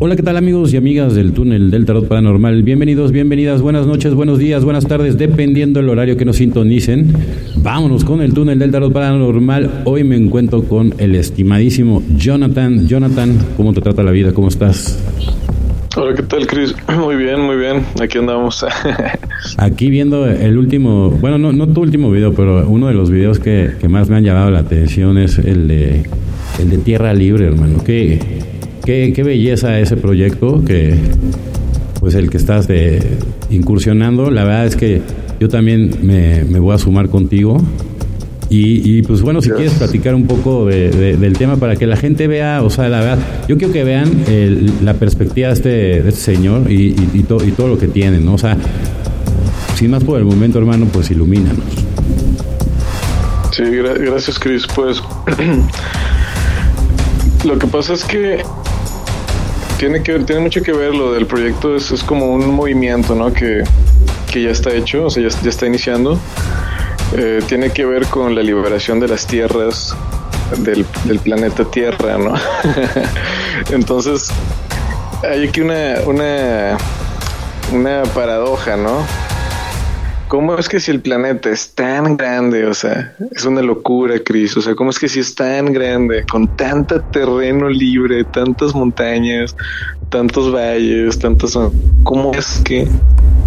Hola, ¿qué tal amigos y amigas del túnel del tarot paranormal? Bienvenidos, bienvenidas, buenas noches, buenos días, buenas tardes, dependiendo del horario que nos sintonicen. Vámonos con el túnel del tarot paranormal. Hoy me encuentro con el estimadísimo Jonathan. Jonathan, ¿cómo te trata la vida? ¿Cómo estás? Hola, ¿qué tal, Chris? Muy bien, muy bien. Aquí andamos. Aquí viendo el último, bueno, no, no tu último video, pero uno de los videos que, que más me han llamado la atención es el de, el de Tierra Libre, hermano. ¿Qué, qué, qué belleza ese proyecto que, pues el que estás de, incursionando. La verdad es que yo también me, me voy a sumar contigo. Y, y, pues bueno, si quieres platicar un poco de, de, del tema para que la gente vea, o sea, la verdad, yo quiero que vean el, la perspectiva de este, de este señor y, y, y, to, y todo lo que tiene, ¿no? O sea, sin más por el momento, hermano, pues ilumínanos. Sí, gra gracias, Chris. Pues lo que pasa es que tiene que tiene mucho que ver lo del proyecto, es, es como un movimiento, ¿no? Que, que ya está hecho, o sea, ya, está iniciando. Eh, tiene que ver con la liberación de las tierras del, del planeta Tierra, ¿no? Entonces, hay aquí una, una, una paradoja, ¿no? ¿Cómo es que si el planeta es tan grande, o sea, es una locura, Cris, o sea, cómo es que si es tan grande, con tanto terreno libre, tantas montañas, tantos valles, tantos... ¿Cómo es que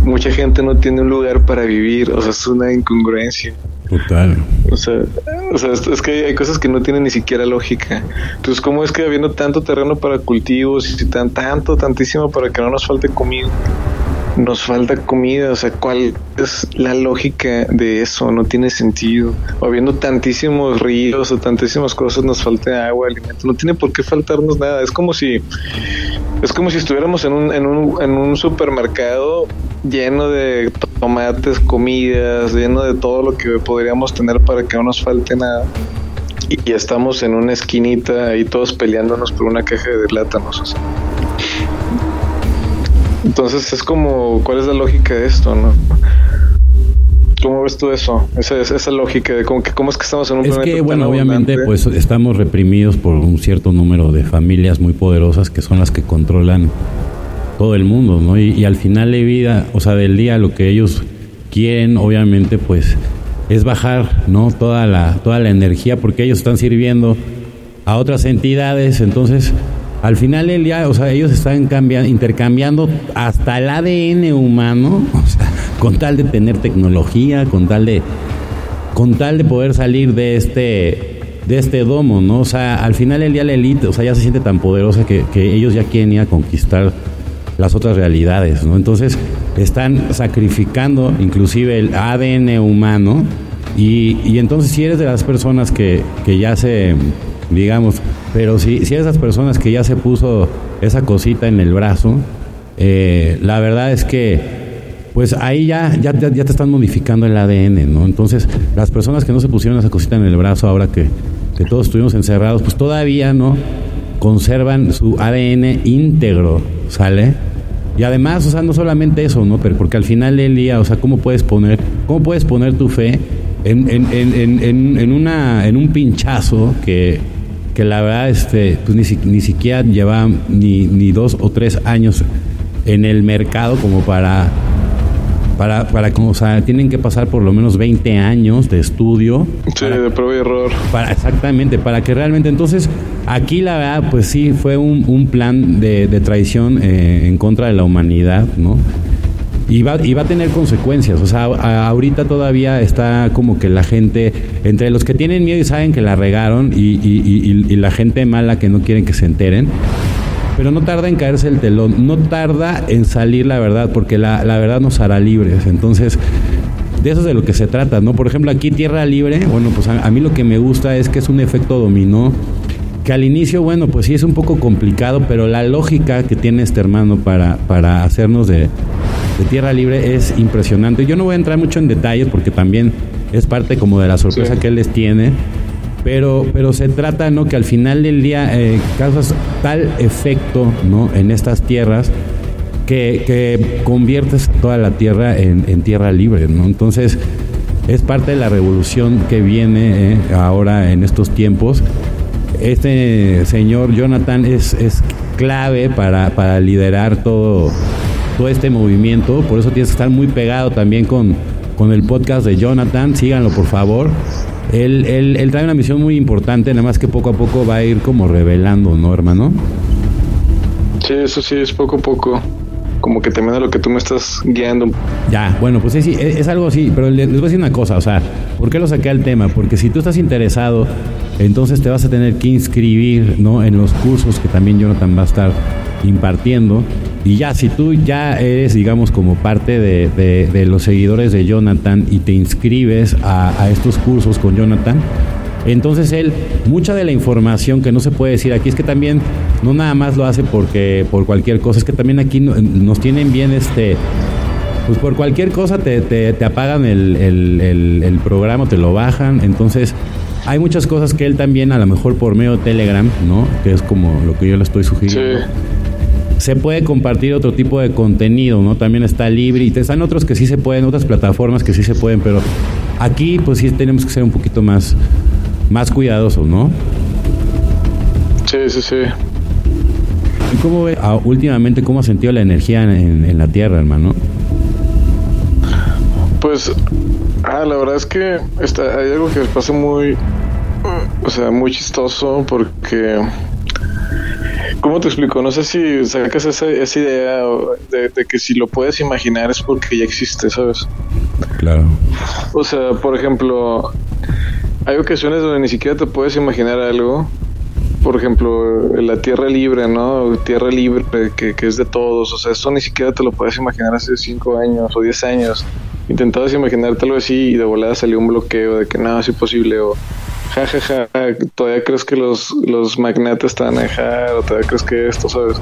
mucha gente no tiene un lugar para vivir? O sea, es una incongruencia. Total. O sea, o sea, es que hay cosas que no tienen ni siquiera lógica. Entonces, ¿cómo es que habiendo tanto terreno para cultivos y tan, tanto, tantísimo para que no nos falte comida? Nos falta comida, o sea, ¿cuál es la lógica de eso? No tiene sentido. O habiendo tantísimos ríos o tantísimas cosas, nos falta agua, alimento, no tiene por qué faltarnos nada. Es como si es como si estuviéramos en un, en un, en un supermercado lleno de tomates, comidas, lleno de todo lo que podríamos tener para que no nos falte nada. Y, estamos en una esquinita ahí todos peleándonos por una caja de plátanos. O sea. Entonces es como, ¿cuál es la lógica de esto, no? ¿Cómo ves tú eso? Esa, esa lógica de cómo, que, cómo es que estamos en un es planeta que, bueno, tan obviamente, abundante? pues estamos reprimidos por un cierto número de familias muy poderosas que son las que controlan todo el mundo, ¿no? Y, y al final de vida, o sea, del día, lo que ellos quieren, obviamente, pues es bajar, ¿no? Toda la, toda la energía, porque ellos están sirviendo a otras entidades, entonces al final del día, o sea, ellos están cambiando, intercambiando hasta el ADN humano, o sea, con tal de tener tecnología, con tal de, con tal de poder salir de este, de este domo, ¿no? O sea, al final del día la élite, o sea, ya se siente tan poderosa que, que ellos ya quieren ir a conquistar las otras realidades, ¿no? Entonces están sacrificando inclusive el ADN humano y, y entonces si eres de las personas que, que ya se, digamos, pero si, si esas personas que ya se puso esa cosita en el brazo, eh, la verdad es que pues ahí ya, ya, ya, te están modificando el ADN, ¿no? Entonces, las personas que no se pusieron esa cosita en el brazo ahora que, todos estuvimos encerrados, pues todavía no conservan su ADN íntegro, ¿sale? Y además, o sea, no solamente eso, ¿no? Pero porque al final del día, o sea, ¿cómo puedes poner, cómo puedes poner tu fe en, en, en, en una, en un pinchazo que, que la verdad este, pues ni, ni siquiera lleva ni, ni dos o tres años en el mercado como para para, para como, o sea, tienen que pasar por lo menos 20 años de estudio. Sí, para, de prueba y error. Para, exactamente, para que realmente, entonces, aquí la verdad, pues sí, fue un, un plan de, de traición eh, en contra de la humanidad, ¿no? Y va, y va a tener consecuencias. O sea, ahorita todavía está como que la gente, entre los que tienen miedo y saben que la regaron, y, y, y, y la gente mala que no quieren que se enteren, pero no tarda en caerse el telón, no tarda en salir la verdad, porque la, la, verdad nos hará libres. Entonces, de eso es de lo que se trata, ¿no? Por ejemplo, aquí Tierra Libre, bueno, pues a, a mí lo que me gusta es que es un efecto dominó, que al inicio, bueno, pues sí es un poco complicado, pero la lógica que tiene este hermano para, para hacernos de, de Tierra Libre es impresionante. Yo no voy a entrar mucho en detalles porque también es parte como de la sorpresa sí. que él les tiene pero, pero se trata ¿no? que al final del día eh, causas tal efecto ¿no? en estas tierras que, que conviertes toda la tierra en, en, tierra libre. ¿no? Entonces es parte de la revolución que viene eh, ahora en estos tiempos. Este señor Jonathan es, es clave para, para liderar todo, todo este movimiento. Por eso tienes que estar muy pegado también con, con el podcast de Jonathan. Síganlo, por favor. Él, él, él trae una misión muy importante, nada más que poco a poco va a ir como revelando, ¿no, hermano? Sí, eso sí, es poco a poco. Como que también a lo que tú me estás guiando. Ya, bueno, pues sí, sí es, es, algo así, pero les voy a decir una cosa, o sea, ¿por qué lo saqué al tema? Porque si tú estás interesado, entonces te vas a tener que inscribir, ¿no? En los cursos que también Jonathan va a estar impartiendo. Y ya, si tú ya eres, digamos, como parte de, de, los seguidores de Jonathan y te inscribes a, estos cursos con Jonathan, entonces él, mucha de la información que no se puede decir aquí es que también no nada más lo hace porque por cualquier cosa, es que también aquí nos tienen bien este pues por cualquier cosa te, te, te apagan el, el, el, el, programa, te lo bajan, entonces hay muchas cosas que él también a lo mejor por medio de Telegram, ¿no? Que es como lo que yo le estoy sugiriendo. Sí. Se puede compartir otro tipo de contenido, ¿no? También está libre y están otros que sí se pueden, otras plataformas que sí se pueden, pero aquí pues sí tenemos que ser un poquito más más cuidadosos, ¿no? Sí, sí, sí. ¿Y cómo ve ah, últimamente cómo ha sentido la energía en, en, la Tierra, hermano? Pues, ah, la verdad es que está, hay algo que pasa muy, o sea, muy chistoso porque, ¿cómo te explico? No sé si sacas esa, esa idea de, de que si lo puedes imaginar es porque ya existe, ¿sabes? Claro. O sea, por ejemplo, hay ocasiones donde ni siquiera te puedes imaginar algo. Por ejemplo, la tierra libre, ¿no? Tierra libre que, que es de todos. O sea, eso ni siquiera te lo puedes imaginar hace 5 años o 10 años. Intentabas imaginártelo así y de volada salió un bloqueo de que nada, es imposible. O jajaja, ja, ja, todavía crees que los, los magnates están a dejar, o todavía crees que esto, ¿sabes?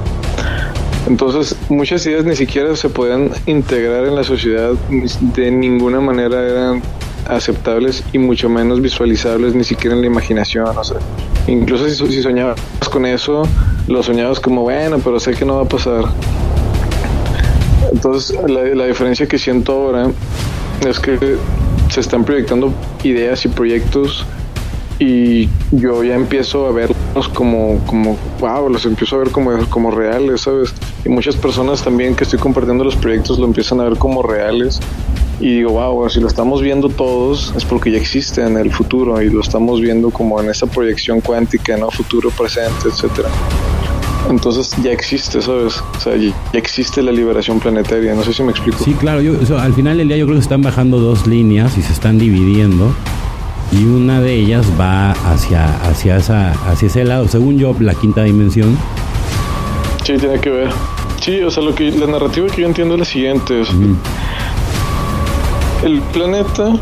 Entonces, muchas ideas ni siquiera se podían integrar en la sociedad, de ninguna manera eran aceptables y mucho menos visualizables ni siquiera en la imaginación. O sea, incluso si, si soñabas con eso, lo soñabas como, bueno, pero sé que no va a pasar. Entonces, la, la diferencia que siento ahora es que se están proyectando ideas y proyectos y yo ya empiezo a verlos como, como, wow, los empiezo a ver como, como reales, ¿sabes? Y muchas personas también que estoy compartiendo los proyectos lo empiezan a ver como reales y digo, wow, si lo estamos viendo todos es porque ya existe en el futuro y lo estamos viendo como en esa proyección cuántica, ¿no? Futuro, presente, etcétera. Entonces ya existe, ¿sabes? O sea, ya existe la liberación planetaria, no sé si me explico. Sí, claro, yo, o sea, al final del día yo creo que están bajando dos líneas y se están dividiendo y una de ellas va hacia, hacia, esa, hacia ese lado, según yo, la quinta dimensión. Sí, tiene que ver. Sí, o sea, lo que, la narrativa que yo entiendo es la siguiente. Es, el planeta,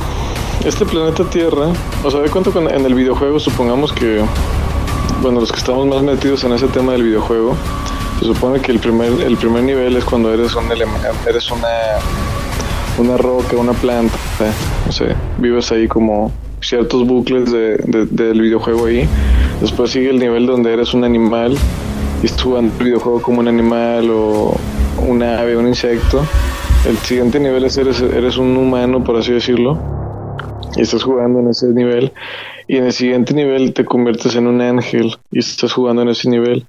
este planeta Tierra, o sea, de cuánto en el videojuego, supongamos que, bueno, los que estamos más metidos en ese tema del videojuego, se supone que el primer, el primer nivel es cuando eres un eres una, una roca, una planta, no sé, vives ahí como ciertos bucles de, de, del videojuego ahí. Después sigue el nivel donde eres un animal y estás jugando el videojuego como un animal o un ave, un insecto el siguiente nivel es eres, eres un humano, por así decirlo, y estás jugando en ese nivel. Y en el siguiente nivel te conviertes en un ángel y estás jugando en ese nivel.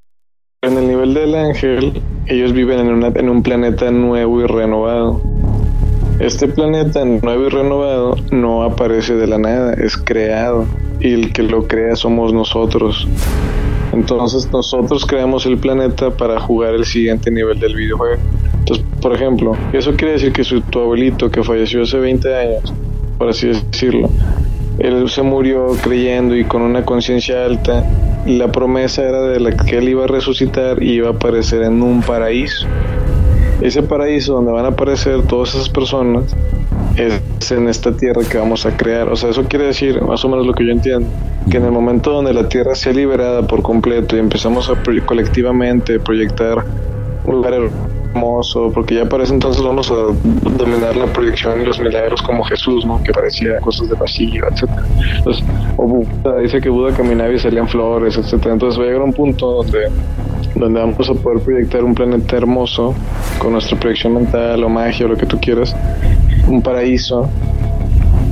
En el nivel del ángel, ellos viven en, una, en un planeta nuevo y renovado. Este planeta nuevo y renovado no aparece de la nada, es creado. Y el que lo crea somos nosotros. Entonces nosotros creamos el planeta para jugar el siguiente nivel del videojuego. Entonces, por ejemplo, eso quiere decir que su, tu abuelito que falleció hace 20 años, por así decirlo, él se murió creyendo y con una conciencia alta, la promesa era de la que él iba a resucitar y iba a aparecer en un paraíso. Ese paraíso donde van a aparecer todas esas personas es en esta tierra que vamos a crear. O sea, eso quiere decir, más o menos lo que yo entiendo, que en el momento donde la tierra sea liberada por completo y empezamos a colectivamente proyectar un lugar hermoso, porque ya para ese entonces vamos a dominar la proyección y los milagros como Jesús, ¿no? Que parecía cosas de vacío, etc. Entonces, o dice que Buda caminaba y salían flores, etc. Entonces va a llegar un punto donde donde vamos a poder proyectar un planeta hermoso con nuestra proyección mental o magia o lo que tú quieras, un paraíso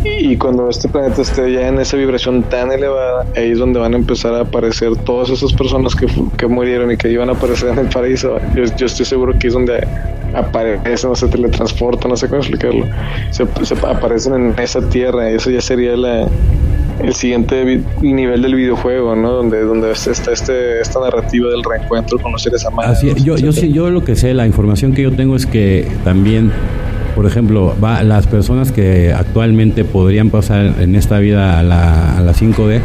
Y cuando este planeta esté ya en esa vibración tan elevada, ahí es donde van a empezar a aparecer todas esas personas que, que murieron y que iban a aparecer en el paraíso. Yo, yo estoy seguro que es donde aparecen o se teletransportan, no sé cómo explicarlo. Se, se aparecen en esa tierra eso ya sería la, el siguiente nivel del videojuego, ¿no? Donde, donde está este, esta narrativa del reencuentro con los seres amados. Así, yo, yo, sí, yo lo que sé, la información que yo tengo es que también, por ejemplo, va, las personas que actualmente podrían pasar en esta vida a la, a la 5D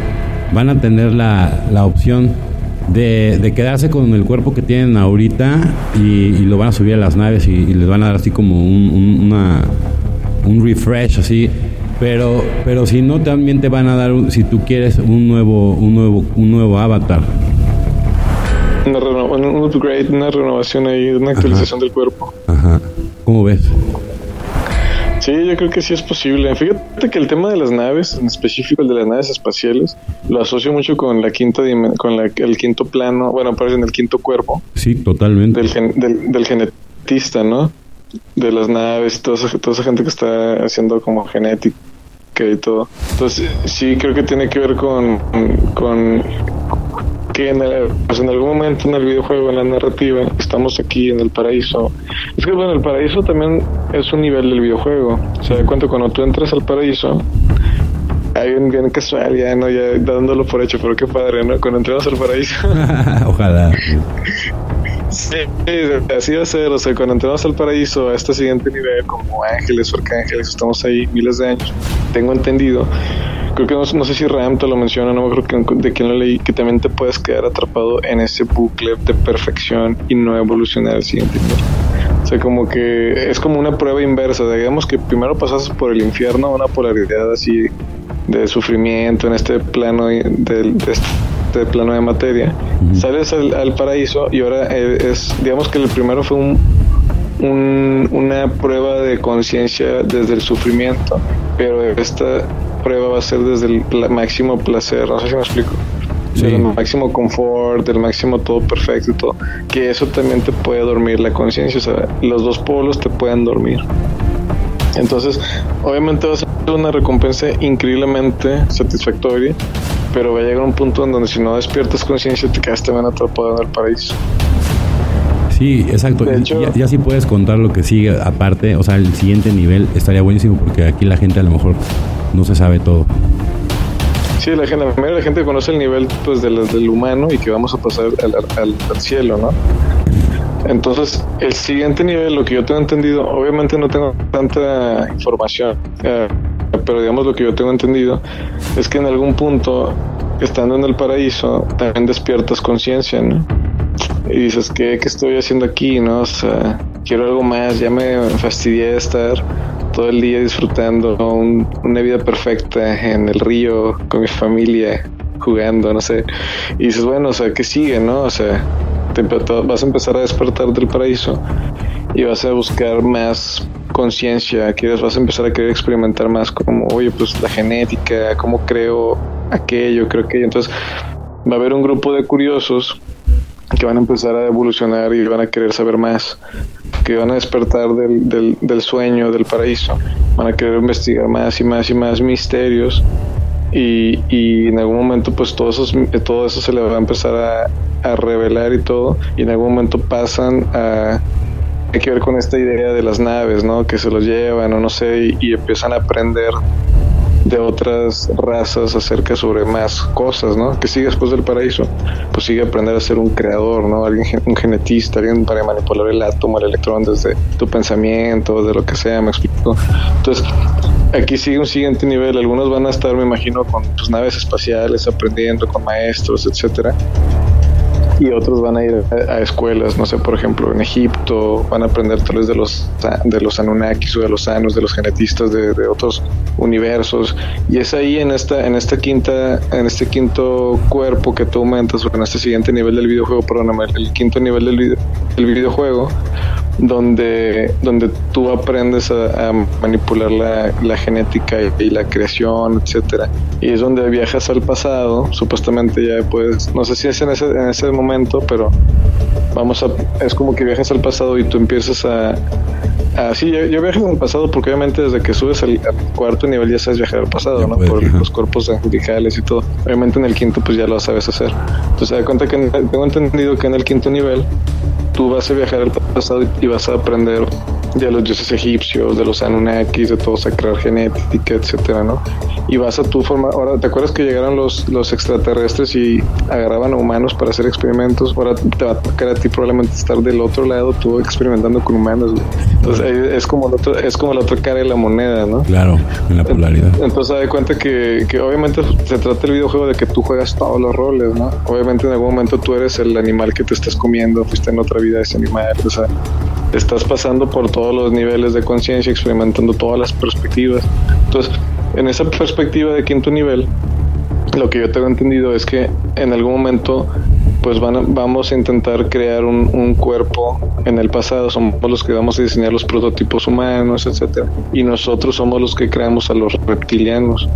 van a tener la, la opción de, de, quedarse con el cuerpo que tienen ahorita y, y, lo van a subir a las naves y, y les van a dar así como un, un, una, un refresh así pero pero si no también te van a dar si tú quieres un nuevo un nuevo un nuevo avatar una un upgrade una renovación ahí una actualización Ajá. del cuerpo Ajá. ¿cómo ves? Sí, yo creo que sí es posible. Fíjate que el tema de las naves, en específico el de las naves espaciales, lo asocio mucho con la quinta con la, el quinto plano, bueno, aparece en el quinto cuerpo. Sí, totalmente. Del, gen, del, del genetista, ¿no? De las naves y toda esa, toda esa gente que está haciendo como genética y todo. Entonces, sí, creo que tiene que ver con, con que en, el, pues en, algún momento en el videojuego, en la narrativa, estamos aquí en el paraíso. Es que bueno, el paraíso también es un nivel del videojuego. O sea, de cuenta cuando tú entras al paraíso, hay un bien casual, ya no, ya dándolo por hecho, pero qué padre, ¿no? Cuando entramos al paraíso. Ojalá. Sí, así va a ser. O sea, cuando entramos al paraíso, a este siguiente nivel, como ángeles o arcángeles, estamos ahí miles de años. Tengo entendido. Creo que no, sé si Ram te lo menciona, no me acuerdo que, de quién lo leí, que también te puedes quedar atrapado en ese bucle de perfección y no evolucionar al siguiente nivel. O sea, como que es como una prueba inversa. Digamos que primero pasas por el infierno, una polaridad así de sufrimiento en este plano de, de este plano de materia. Uh -huh. Sales al, al, paraíso y ahora es, digamos que el primero fue un, un, una prueba de conciencia desde el sufrimiento, pero esta prueba va a ser desde el máximo placer, no sé si me explico. Sí. Del máximo confort, del máximo todo perfecto y todo. Que eso también te puede dormir la conciencia, o sea, los dos polos te pueden dormir. Entonces, obviamente va a ser una recompensa increíblemente satisfactoria, pero va a llegar un punto en donde si no despiertas conciencia te quedas también atrapado en el paraíso. Sí, exacto. Hecho, ya, ya sí puedes contar lo que sigue aparte, o sea, el siguiente nivel estaría buenísimo porque aquí la gente a lo mejor no se sabe todo. Sí, la, gente, la gente conoce el nivel pues del, del humano y que vamos a pasar al, al, al cielo, ¿no? Entonces, el siguiente nivel, lo que yo tengo entendido, obviamente no tengo tanta información, eh, pero digamos lo que yo tengo entendido es que en algún punto, estando en el paraíso, también despiertas conciencia. Y dices, ¿qué, ¿qué estoy haciendo aquí, no? O quiero algo más, ya me fastidié de estar todo el día disfrutando un, una vida perfecta en el río con mi familia, jugando, no sé. Y dices, bueno, o sea, ¿qué sigue, no? O sea, te, vas a empezar a despertar del paraíso y vas a buscar más conciencia, quieres vas a empezar a querer experimentar más como, oye, pues la genética, cómo creo aquello, creo que entonces va a haber un grupo de curiosos que van a empezar a evolucionar y van a querer saber más, que van a despertar del, del, del sueño, del paraíso, van a querer investigar más y más y más misterios y, y, en algún momento pues todo eso, todo eso se le va a empezar a, a, revelar y todo y en algún momento pasan a hay que ver con esta idea de las naves no que se los llevan o no sé y, y empiezan a aprender de otras razas acerca sobre más cosas, ¿no? Que sigue después del paraíso, pues sigue aprender a ser un creador, ¿no? Alguien, un genetista, alguien para manipular el átomo, el electrón desde tu pensamiento, de lo que sea, me explico. Entonces, aquí sigue un siguiente nivel. Algunos van a estar, me imagino, con pues, naves espaciales, aprendiendo con maestros, etcétera y otros van a ir a, escuelas, no sé, por ejemplo, en Egipto, van a aprender tal vez de los, de los Anunnakis o de los Anus, de los genetistas de, de, otros universos. Y es ahí en esta, en esta quinta, en este quinto cuerpo que tú aumentas, o en este siguiente nivel del videojuego, perdóname, el quinto nivel del, video, del videojuego, donde, donde tú aprendes a, manipular la, la, genética y, la creación, etcétera. Y es donde viajas al pasado, supuestamente ya puedes, no sé si es en ese, en ese momento, pero vamos a, es como que viajas al pasado y tú empiezas a, a sí, yo, yo viajo al pasado porque obviamente desde que subes al, cuarto nivel ya sabes viajar al pasado, ¿no? Por los cuerpos angelicales y todo. Obviamente en el quinto pues ya lo sabes hacer. Entonces, da cuenta que tengo entendido que en el quinto nivel tú vas a viajar al pasado y vas a aprender de los dioses egipcios, de los Anunnakis, de todo sacrar genética, etcétera, ¿no? Y vas a tu forma. Ahora, ¿te acuerdas que llegaron los, los extraterrestres y agarraban a humanos para hacer experimentos? Ahora te va a tocar a ti probablemente estar del otro lado, tú experimentando con humanos. Entonces, es como, otro, es como la otra cara de la moneda, ¿no? Claro, en la polaridad. Entonces, da cuenta que, que obviamente se trata el videojuego de que tú juegas todos los roles, ¿no? Obviamente, en algún momento tú eres el animal que te estás comiendo, fuiste en otra vida ese animal, o sea, estás pasando por todos los niveles de conciencia, experimentando todas las perspectivas. Entonces, en esa perspectiva de quinto nivel, lo que yo tengo entendido es que en algún momento pues van vamos a intentar crear un, un, cuerpo en el pasado, somos los que vamos a diseñar los prototipos humanos, etcétera, y nosotros somos los que creamos a los reptilianos.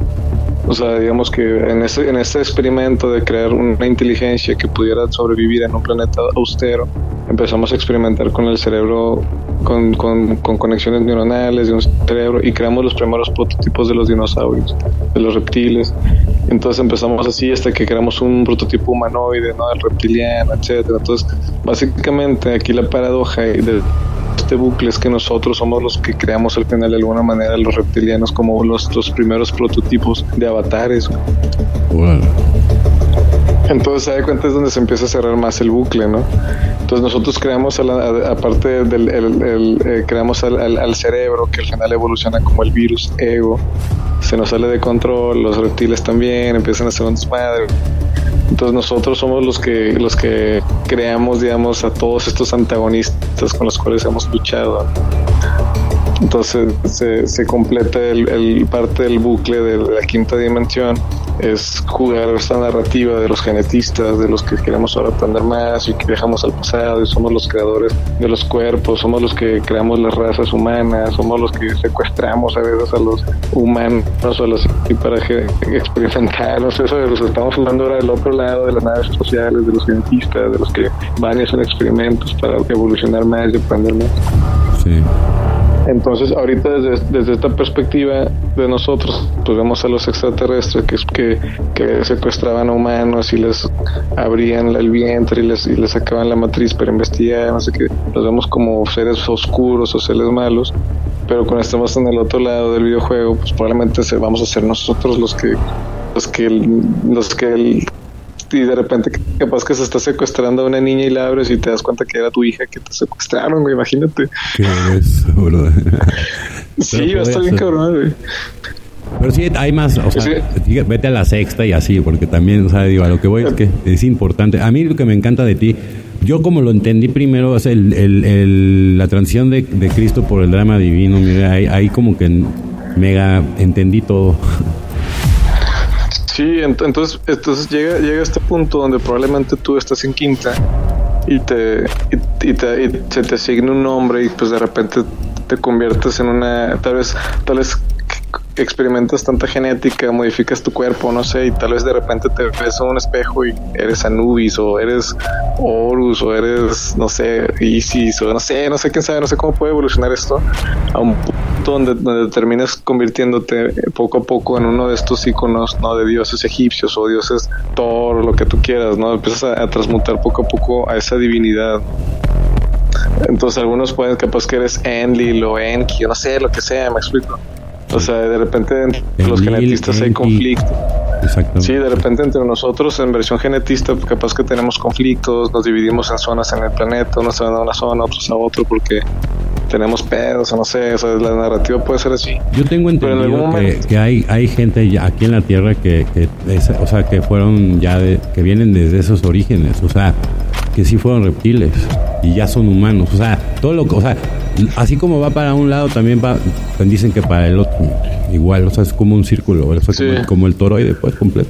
O sea, digamos que en este, en este experimento de crear una inteligencia que pudiera sobrevivir en un planeta austero, empezamos a experimentar con el cerebro, con, con, con, conexiones neuronales de un cerebro y creamos los primeros prototipos de los dinosaurios, de los reptiles. Entonces empezamos así hasta que creamos un prototipo humanoide, ¿no? Del reptiliano, etcétera. Entonces, básicamente aquí la paradoja de este bucle es que nosotros somos los que creamos al final de alguna manera los reptilianos como los, primeros prototipos de avatares. Entonces, se da cuenta es donde se empieza a cerrar más el bucle, ¿no? Entonces nosotros creamos, aparte del el, eh, creamos al, al, cerebro, que al final evoluciona como el virus ego, se nos sale de control, los reptiles también empiezan a ser un desmadre. Entonces nosotros somos los que los que creamos, digamos, a todos estos antagonistas con los cuales hemos luchado. Entonces se, se completa el, parte del bucle de la quinta dimensión es jugar esta narrativa de los genetistas, de los que queremos ahora aprender más y que viajamos al pasado y somos los creadores de los cuerpos, somos los que creamos las razas humanas, somos los que secuestramos a veces a los humanos a los y para experimentar, no sé, eso de los estamos hablando ahora del otro lado de las naves sociales, de los genetistas, de los que van y hacen experimentos para evolucionar más y aprender más. Sí. Entonces, ahorita desde, desde, esta perspectiva de nosotros, pues vemos a los extraterrestres que, que, que secuestraban a humanos y les abrían el vientre y les, y les sacaban la matriz para investigar, no sé qué. Los vemos como seres oscuros o seres malos, pero cuando estamos en el otro lado del videojuego, pues probablemente se, vamos a ser nosotros los que los que los que y de repente capaz que se está secuestrando a una niña y la abres y te das cuenta que era tu hija que te secuestraron, güey, imagínate. ¿Qué es, sí, va a estar bien cabrón, güey. Pero sí, hay más, o sea, vete a la sexta y así, porque también, o sea, digo, a lo que voy es que es importante. A mí lo que me encanta de ti, yo como lo entendí primero, es el, el, el, la transición de, de, Cristo por el drama divino, mira, ahí, ahí como que mega entendí todo. Sí, entonces, entonces llega, llega este punto donde probablemente tú estás en quinta y te, y, te y se te asigna un nombre y pues de repente te conviertes en una tal vez tal vez experimentas tanta genética, modificas tu cuerpo, no sé, y tal vez de repente te ves en un espejo y eres Anubis o eres Horus o eres, no sé, Isis o no sé, no sé quién sabe, no sé cómo puede evolucionar esto a un punto donde, donde terminas convirtiéndote poco a poco en uno de estos iconos, ¿no? De dioses egipcios o dioses Thor, lo que tú quieras, ¿no? Empiezas a, a transmutar poco a poco a esa divinidad. Entonces algunos pueden capaz que eres Enlil o Enki, no sé, lo que sea, me explico. O sea, de repente entre los genetistas hay conflicto. Sí, de repente entre nosotros en versión genetista, pues, capaz que tenemos conflictos, nos dividimos en zonas en el planeta, unos se van a una zona, otros a otro, porque tenemos pedos, o no sé, o sea, la narrativa puede ser así. Yo tengo entendido que, que, hay, hay gente ya aquí en la Tierra que, que o sea, que fueron ya, de, que vienen desde esos orígenes, o sea, que sí fueron reptiles y ya son humanos, o sea, todo lo que, o sea, así como va para un lado, también va, dicen que para el otro, igual, o sea, es como un círculo, o sea, como, como, el toroide, pues, completo.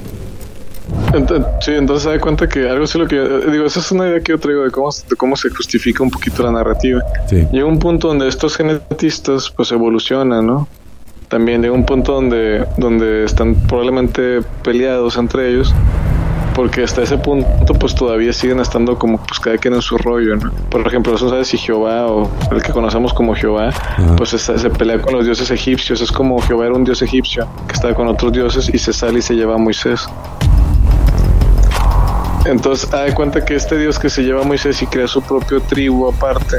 sí, entonces se da cuenta que algo así lo que digo, esa es una idea que yo traigo de cómo, de cómo se justifica un poquito la narrativa. Llega un punto donde estos genetistas pues evolucionan, ¿no? También llega un punto donde, donde están probablemente peleados entre ellos porque hasta ese punto pues todavía siguen estando como pues cada quien en su rollo, ¿no? Por ejemplo, no sabes si Jehová o el que conocemos como Jehová, pues se, pelea con los dioses egipcios, es como Jehová era un dios egipcio que estaba con otros dioses y se sale y se lleva a Moisés. Entonces, da cuenta que este Dios que se lleva a Moisés y crea su propio tribu aparte,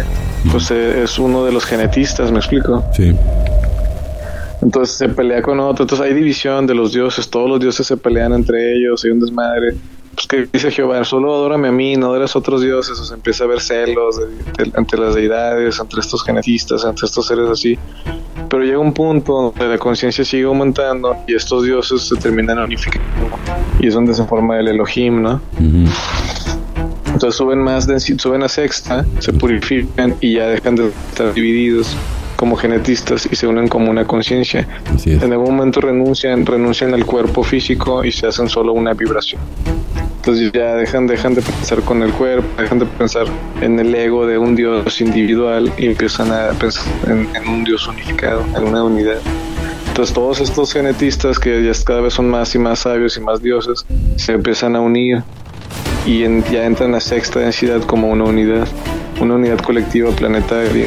pues eh, es uno de los genetistas, ¿me explico? Sí. Entonces se pelea con otro. Entonces hay división de los dioses. Todos los dioses se pelean entre ellos. Hay un desmadre. Pues que dice Jehová, solo adórame a mí, no adores a otros dioses. O se empieza a ver celos entre las deidades, entre estos genetistas, entre estos seres así. Pero llega un punto donde la conciencia sigue aumentando y estos dioses se terminan unificando. Y es donde se forma el Elohim, ¿no? Entonces suben más, suben a sexta, se purifican y ya dejan de estar divididos como genetistas y se unen como una conciencia. En algún momento renuncian, renuncian al cuerpo físico y se hacen solo una vibración. Entonces ya dejan, dejan de pensar con el cuerpo, dejan de pensar en el ego de un Dios individual y empiezan a pensar en, un Dios unificado, en una unidad. Entonces todos estos genetistas que ya cada vez son más y más sabios y más dioses, se empiezan a unir y ya entran a sexta densidad como una unidad, una unidad colectiva planetaria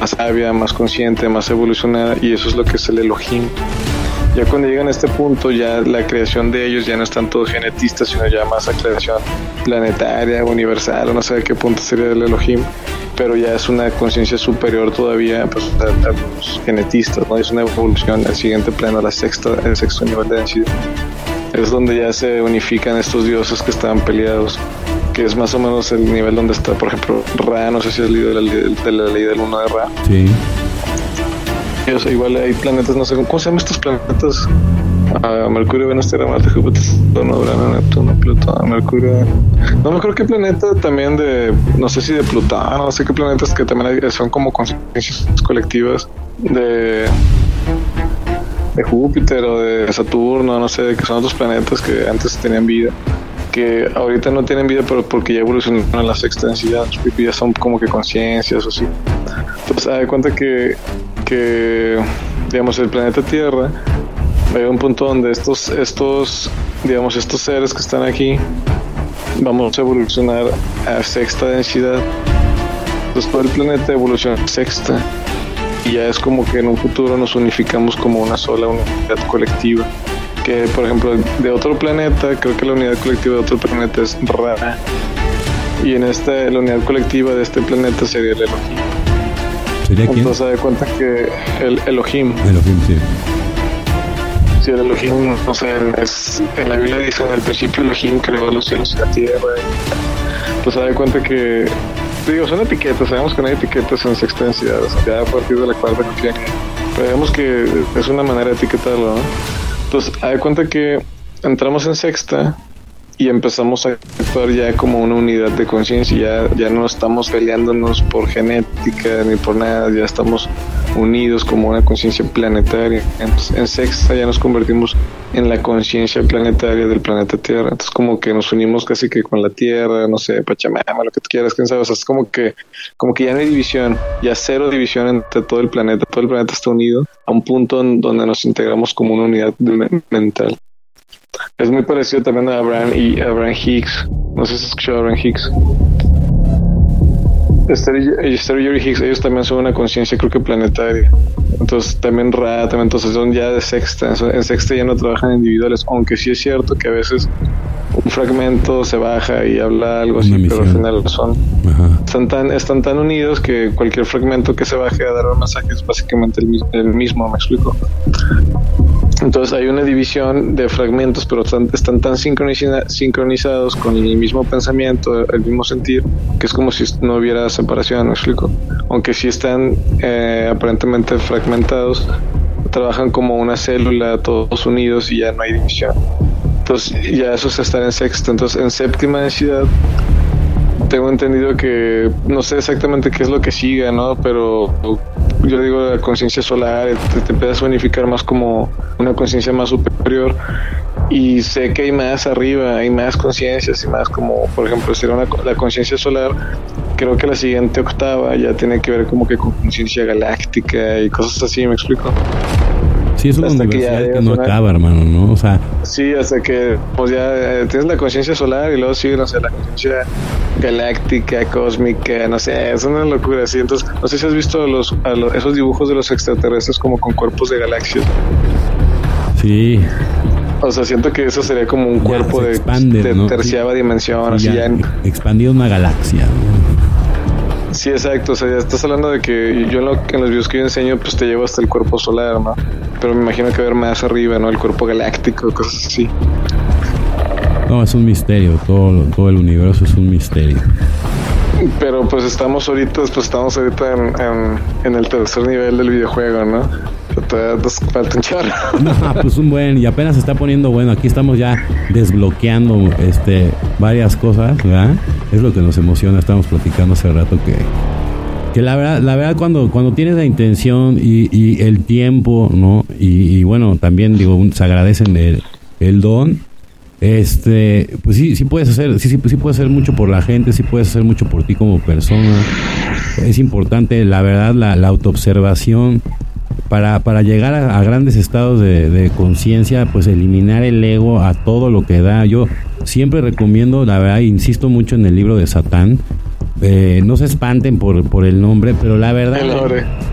más sabia, más consciente, más evolucionada y eso es lo que es el Elohim. Ya cuando llegan a este punto, ya la creación de ellos ya no es tanto genetista, sino ya más a creación planetaria, universal, no sé a qué punto sería el Elohim, pero ya es una conciencia superior todavía pues, a, los genetistas, ¿no? Es una evolución al siguiente plano, el sexto nivel de densidad. Es donde ya se unifican estos dioses que estaban peleados que es más o menos el nivel donde está, por ejemplo, Ra, no sé si has leído la, de la ley del 1 de Ra. Sí. igual hay planetas, no sé, ¿cómo se llaman estos planetas? Uh, Mercurio, Venus, Tierra, Marte, Júpiter, Saturno, Urano, Neptuno, Plutón, Mercurio. No me acuerdo qué planeta también de, no sé si de Plutón, no sé qué planetas que también son como conciencias colectivas de de Júpiter o de Saturno, no sé, que son otros planetas que antes tenían vida que ahorita no tienen vida, pero porque ya evolucionaron la sexta densidad, ya son como que conciencias o así. Entonces, hay cuenta que, que, digamos, el planeta Tierra hay un punto donde estos, estos, digamos, estos seres que están aquí, vamos a evolucionar a sexta densidad. Todo el planeta evoluciona sexta y ya es como que en un futuro nos unificamos como una sola unidad colectiva que, por ejemplo, de otro planeta, creo que la unidad colectiva de otro planeta es rara. Y en esta, la unidad colectiva de este planeta sería el Elohim. ¿Sería quién? Entonces se da cuenta que el Elohim. Elohim, sí. Sí, el Elohim, no sé, es, en la Biblia dice en el principio Elohim creó los cielos y la tierra. Pues se da cuenta que digo, son etiquetas, sabemos que no hay etiquetas en sexta ya a partir de la cuarta confían pero que es una manera de etiquetarlo, ¿no? Entonces, hay cuenta que entramos en sexta y empezamos a actuar ya como una unidad de conciencia, ya, ya no estamos peleándonos por genética ni por nada, ya estamos unidos como una conciencia planetaria. Entonces, en sexta ya nos convertimos en la conciencia planetaria del planeta Tierra. Entonces como que nos unimos casi que con la Tierra, no sé, Pachamama, lo que tú quieras, quién sabe. O sea, es como que, como que ya no hay división, ya cero división entre todo el planeta. Todo el planeta está unido a un punto donde nos integramos como una unidad mental. Es muy parecido también a Abraham y Abraham Higgs. No sé si has escuchado a Abraham Higgs. Esther y Jerry Higgs, ellos también son una conciencia, creo que planetaria. Entonces, también Ra, también, entonces son ya de sexta. En sexta ya no trabajan individuales, aunque sí es cierto que a veces un fragmento se baja y habla algo así, pero al final son. Están tan, están tan unidos que cualquier fragmento que se baje a dar un mensaje es básicamente el, el mismo, me explico. Entonces hay una división de fragmentos, pero están, están tan sincronizados con el mismo pensamiento, el mismo sentir, que es como si no hubiera separación, ¿me explico? Aunque sí están eh, aparentemente fragmentados, trabajan como una célula, todos unidos y ya no hay división. Entonces ya eso es estar en sexta. Entonces en séptima densidad tengo entendido que no sé exactamente qué es lo que siga, ¿no? Pero yo digo la conciencia solar, te, te, empiezas a unificar más como una conciencia más superior y sé que hay más arriba, hay más conciencias y más como, por ejemplo, si era la conciencia solar, creo que la siguiente octava ya tiene que ver como que con conciencia galáctica y cosas así, ¿me explico? Sí, es una universidad que, no acaba, hermano, ¿no? O sea... Sí, hasta que, pues ya eh, tienes la conciencia solar y luego sigue, no sé, la conciencia galáctica, cósmica, no sé, es una locura, sí. Entonces, no sé si has visto los, esos dibujos de los extraterrestres como con cuerpos de galaxias. Sí. O sea, siento que eso sería como un cuerpo de, terciava dimensión, así ya, expandido una galaxia. Sí, exacto. O sea, estás hablando de que yo en, lo, en los videos que yo enseño, pues te llevo hasta el cuerpo solar, ¿no? Pero me imagino que ver más arriba, ¿no? El cuerpo galáctico, cosas así. No, es un misterio. Todo, todo el universo es un misterio. Pero pues estamos ahorita, pues estamos ahorita en, en el tercer nivel del videojuego, ¿no? Falta un chorro. No, pues un buen, y apenas se está poniendo bueno. Aquí estamos ya desbloqueando este varias cosas, ¿verdad? Es lo que nos emociona. Estamos platicando hace rato que, que la verdad, la verdad cuando, cuando tienes la intención y, y el tiempo, ¿no? Y, bueno, también digo, se agradecen el, el don. Este, pues sí, sí puedes hacer, sí, sí, sí puedes hacer mucho por la gente, sí puedes hacer mucho por ti como persona. Es importante, la verdad, la, la autoobservación para, para llegar a, grandes estados de, conciencia, pues eliminar el ego a todo lo que da. Yo siempre recomiendo, la verdad, insisto mucho en el libro de Satán. Eh, no se espanten por, por el nombre, pero la verdad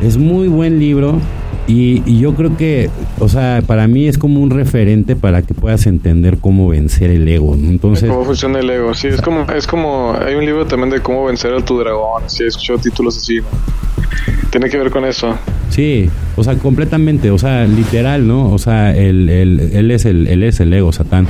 es muy buen libro y, yo creo que, o sea, para mí es como un referente para que puedas entender cómo vencer el ego. Entonces, cómo funciona el ego. Sí, es como, es como, hay un libro también de cómo vencer a tu dragón. Sí, he escuchado títulos así. Tiene que ver con eso. Sí, o sea, completamente, o sea, literal, ¿no? O sea, él, él, es, el, él es el ego, Satán.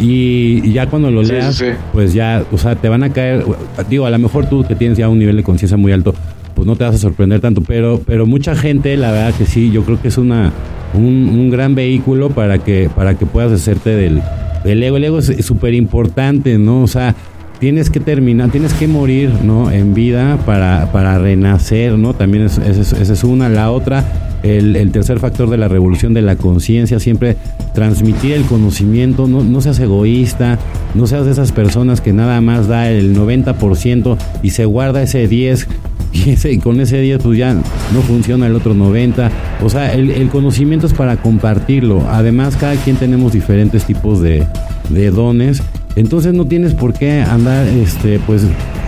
Y, ya cuando lo leas, pues ya, o sea, te van a caer, digo, a lo mejor tú que tienes ya un nivel de conciencia muy alto, pues no te vas a sorprender tanto, pero, pero mucha gente, la verdad que sí, yo creo que es una, un, gran vehículo para que, para que puedas hacerte del, del ego. El ego es súper importante, ¿no? O sea, tienes que terminar, tienes que morir, ¿no? En vida para, para renacer, ¿no? También esa es, una. La otra, el, tercer factor de la revolución de la conciencia, siempre transmitir el conocimiento, no, seas egoísta, no seas de esas personas que nada más da el 90% y se guarda ese 10 y, con ese 10 pues ya no funciona el otro 90. O sea, el, el, conocimiento es para compartirlo. Además, cada quien tenemos diferentes tipos de, de dones entonces no tienes por qué andar, este, pues,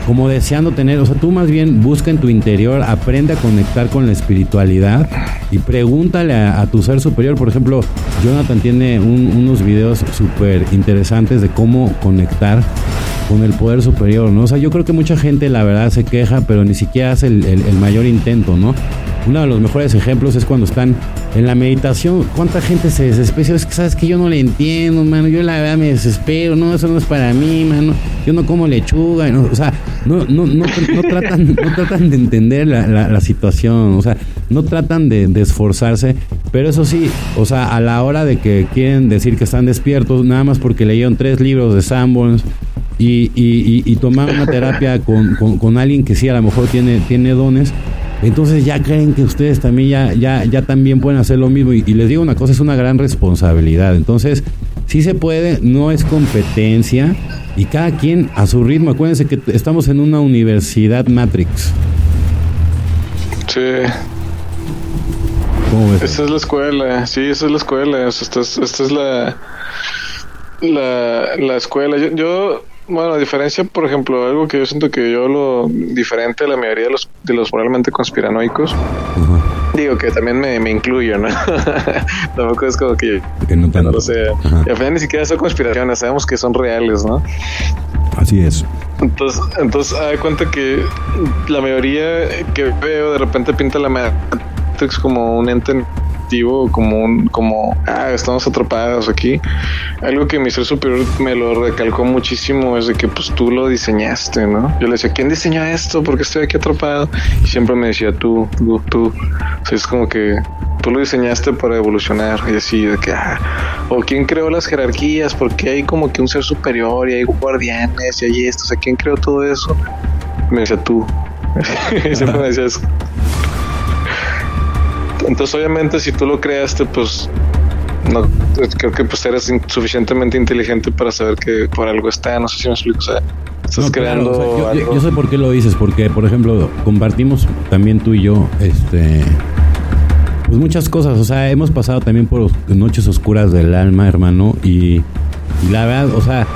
como deseando tener, o sea, tú más bien busca en tu interior, aprende a conectar con la espiritualidad y pregúntale a, tu ser superior. Por ejemplo, Jonathan tiene unos videos súper interesantes de cómo conectar con el poder superior, ¿no? O sea, yo creo que mucha gente, la verdad, se queja, pero ni siquiera hace el, mayor intento, ¿no? Uno de los mejores ejemplos es cuando están en la meditación. ¿Cuánta gente se desespera? Es que sabes que yo no le entiendo, mano. Yo la verdad me desespero. No, eso no es para mí, mano. Yo no como lechuga. o sea, no, no, no, no, tratan, no tratan de entender la, la, situación. O sea, no tratan de, esforzarse. Pero eso sí, o sea, a la hora de que quieren decir que están despiertos, nada más porque leyeron tres libros de Sanborns y, y, y, tomar una terapia con, con, con alguien que sí a lo mejor tiene, tiene dones entonces ya creen que ustedes también ya, ya, ya también pueden hacer lo mismo. Y, les digo una cosa, es una gran responsabilidad. Entonces, sí se puede, no es competencia. Y cada quien a su ritmo. Acuérdense que estamos en una universidad Matrix. Sí. ¿Cómo ves? Esta es la escuela, sí, esta es la escuela. Esta es, esta es la, la, la escuela. yo bueno, a diferencia, por ejemplo, algo que yo siento que yo lo diferente a la mayoría de los, de los probablemente conspiranoicos, digo que también me, me incluyo, ¿no? Tampoco es como que, que no, no, lo. Y al final ni siquiera son conspiraciones, sabemos que son reales, ¿no? Así es. Entonces, entonces, hay cuenta que la mayoría que veo de repente pinta la Matrix como un ente como un, como, ah, estamos atrapados aquí. Algo que mi ser superior me lo recalcó muchísimo es de que pues tú lo diseñaste, ¿no? Yo le decía, ¿quién diseñó esto? porque estoy aquí atrapado? Y siempre me decía, tú, tú, tú. Es como que tú lo diseñaste para evolucionar y así de que, ah, o quién creó las jerarquías, porque hay como que un ser superior y hay guardianes y hay esto, o sea, ¿quién creó todo eso? Me decía tú. siempre me decía eso. Entonces, obviamente, si tú lo creaste, pues no creo que pues eres suficientemente inteligente para saber que por algo está, no sé si me explico, o sea, estás creando yo, sé por qué lo dices, porque por ejemplo, compartimos también tú y yo este pues muchas cosas, o sea, hemos pasado también por noches oscuras del alma, hermano, y, la verdad, o sea,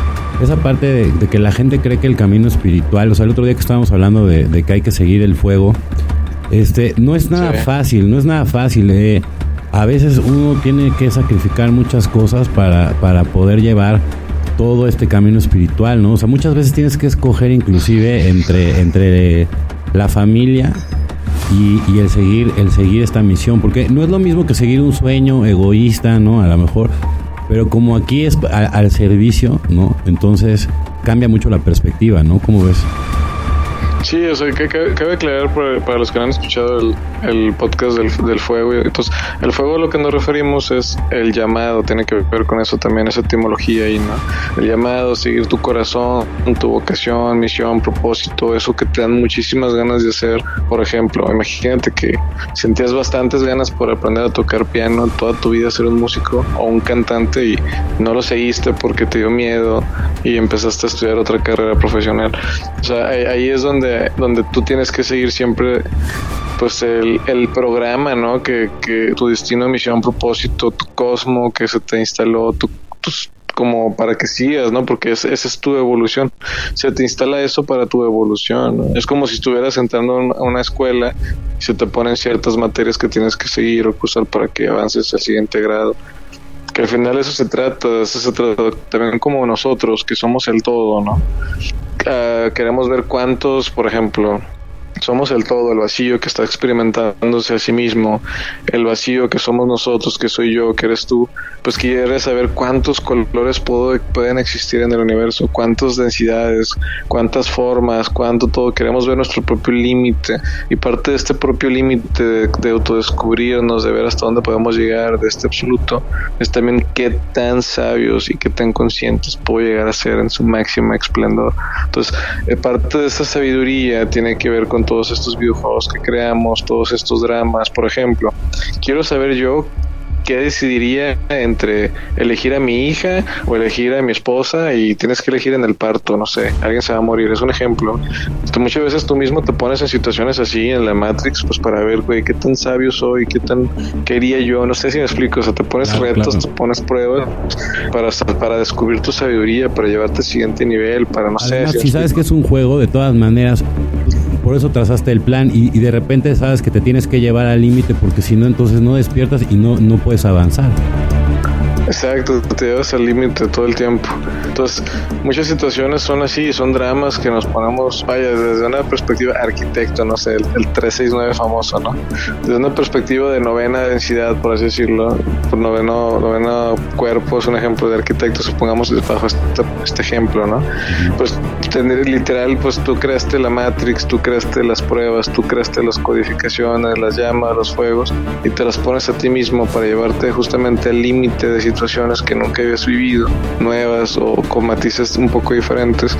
esa parte de, que la gente cree que el camino espiritual, o sea, el otro día que estábamos hablando de, que hay que seguir el fuego, este, no es nada fácil, no es nada fácil, eh. A veces uno tiene que sacrificar muchas cosas para, para poder llevar todo este camino espiritual, ¿no? O sea, muchas veces tienes que escoger inclusive entre, entre la familia y, el seguir el seguir esta misión porque no es lo mismo que seguir un sueño egoísta no a lo mejor pero como aquí es al servicio no entonces cambia mucho la perspectiva no cómo ves Sí, o sea, que cabe, aclarar para, los que no han escuchado el, podcast del, fuego. Entonces, el fuego a lo que nos referimos es el llamado, tiene que ver con eso también, esa etimología ahí, ¿no? El llamado, seguir tu corazón, tu vocación, misión, propósito, eso que te dan muchísimas ganas de hacer. Por ejemplo, imagínate que sentías bastantes ganas por aprender a tocar piano toda tu vida, ser un músico o un cantante y no lo seguiste porque te dio miedo y empezaste a estudiar otra carrera profesional. O sea, ahí es donde donde, tú tienes que seguir siempre pues el, el programa, ¿no? Que, que, tu destino, misión, propósito, tu cosmo que se te instaló, tu, como para que sigas, ¿no? Porque esa es tu evolución. Se te instala eso para tu evolución. Es como si estuvieras entrando a una escuela y se te ponen ciertas materias que tienes que seguir o cursar para que avances al siguiente grado. Que al final eso se trata, eso se trata también como nosotros, que somos el todo, ¿no? Ah, queremos ver cuántos, por ejemplo, somos el todo, el vacío que está experimentándose a sí mismo, el vacío que somos nosotros, que soy yo, que eres tú, pues quieres saber cuántos colores pueden existir en el universo, cuántas densidades, cuántas formas, cuánto todo. Queremos ver nuestro propio límite y parte de este propio límite de, de, autodescubrirnos, de ver hasta dónde podemos llegar, de este absoluto, es también qué tan sabios y qué tan conscientes puedo llegar a ser en su máxima esplendor. Entonces, eh, parte de esta sabiduría tiene que ver con todos estos videojuegos que creamos, todos estos dramas, por ejemplo. Quiero saber yo qué decidiría entre elegir a mi hija o elegir a mi esposa y tienes que elegir en el parto, no sé, alguien se va a morir, es un ejemplo. muchas veces tú mismo te pones en situaciones así en la Matrix, pues para ver, güey, qué tan sabio soy, qué tan quería yo, no sé si me explico, o sea, te pones retos, te pones pruebas para, para descubrir tu sabiduría, para llevarte al siguiente nivel, para no sé. Si, sabes que es un juego, de todas maneras, por eso trazaste el plan y, de repente sabes que te tienes que llevar al límite porque si no entonces no despiertas y no, no puedes avanzar. Exacto, te llevas al límite todo el tiempo. Entonces, muchas situaciones son así, son dramas que nos ponemos, vaya, desde una perspectiva arquitecto, no sé, el, 369 famoso, ¿no? Desde una perspectiva de novena densidad, por así decirlo, por noveno, noveno cuerpo, es un ejemplo de arquitecto, supongamos bajo este, este ejemplo, ¿no? Pues tener literal, pues tú creaste la Matrix, tú creaste las pruebas, tú creaste las codificaciones, las llamas, los fuegos, y te las pones a ti mismo para llevarte justamente al límite de situaciones que nunca habías vivido, nuevas o con matices un poco diferentes,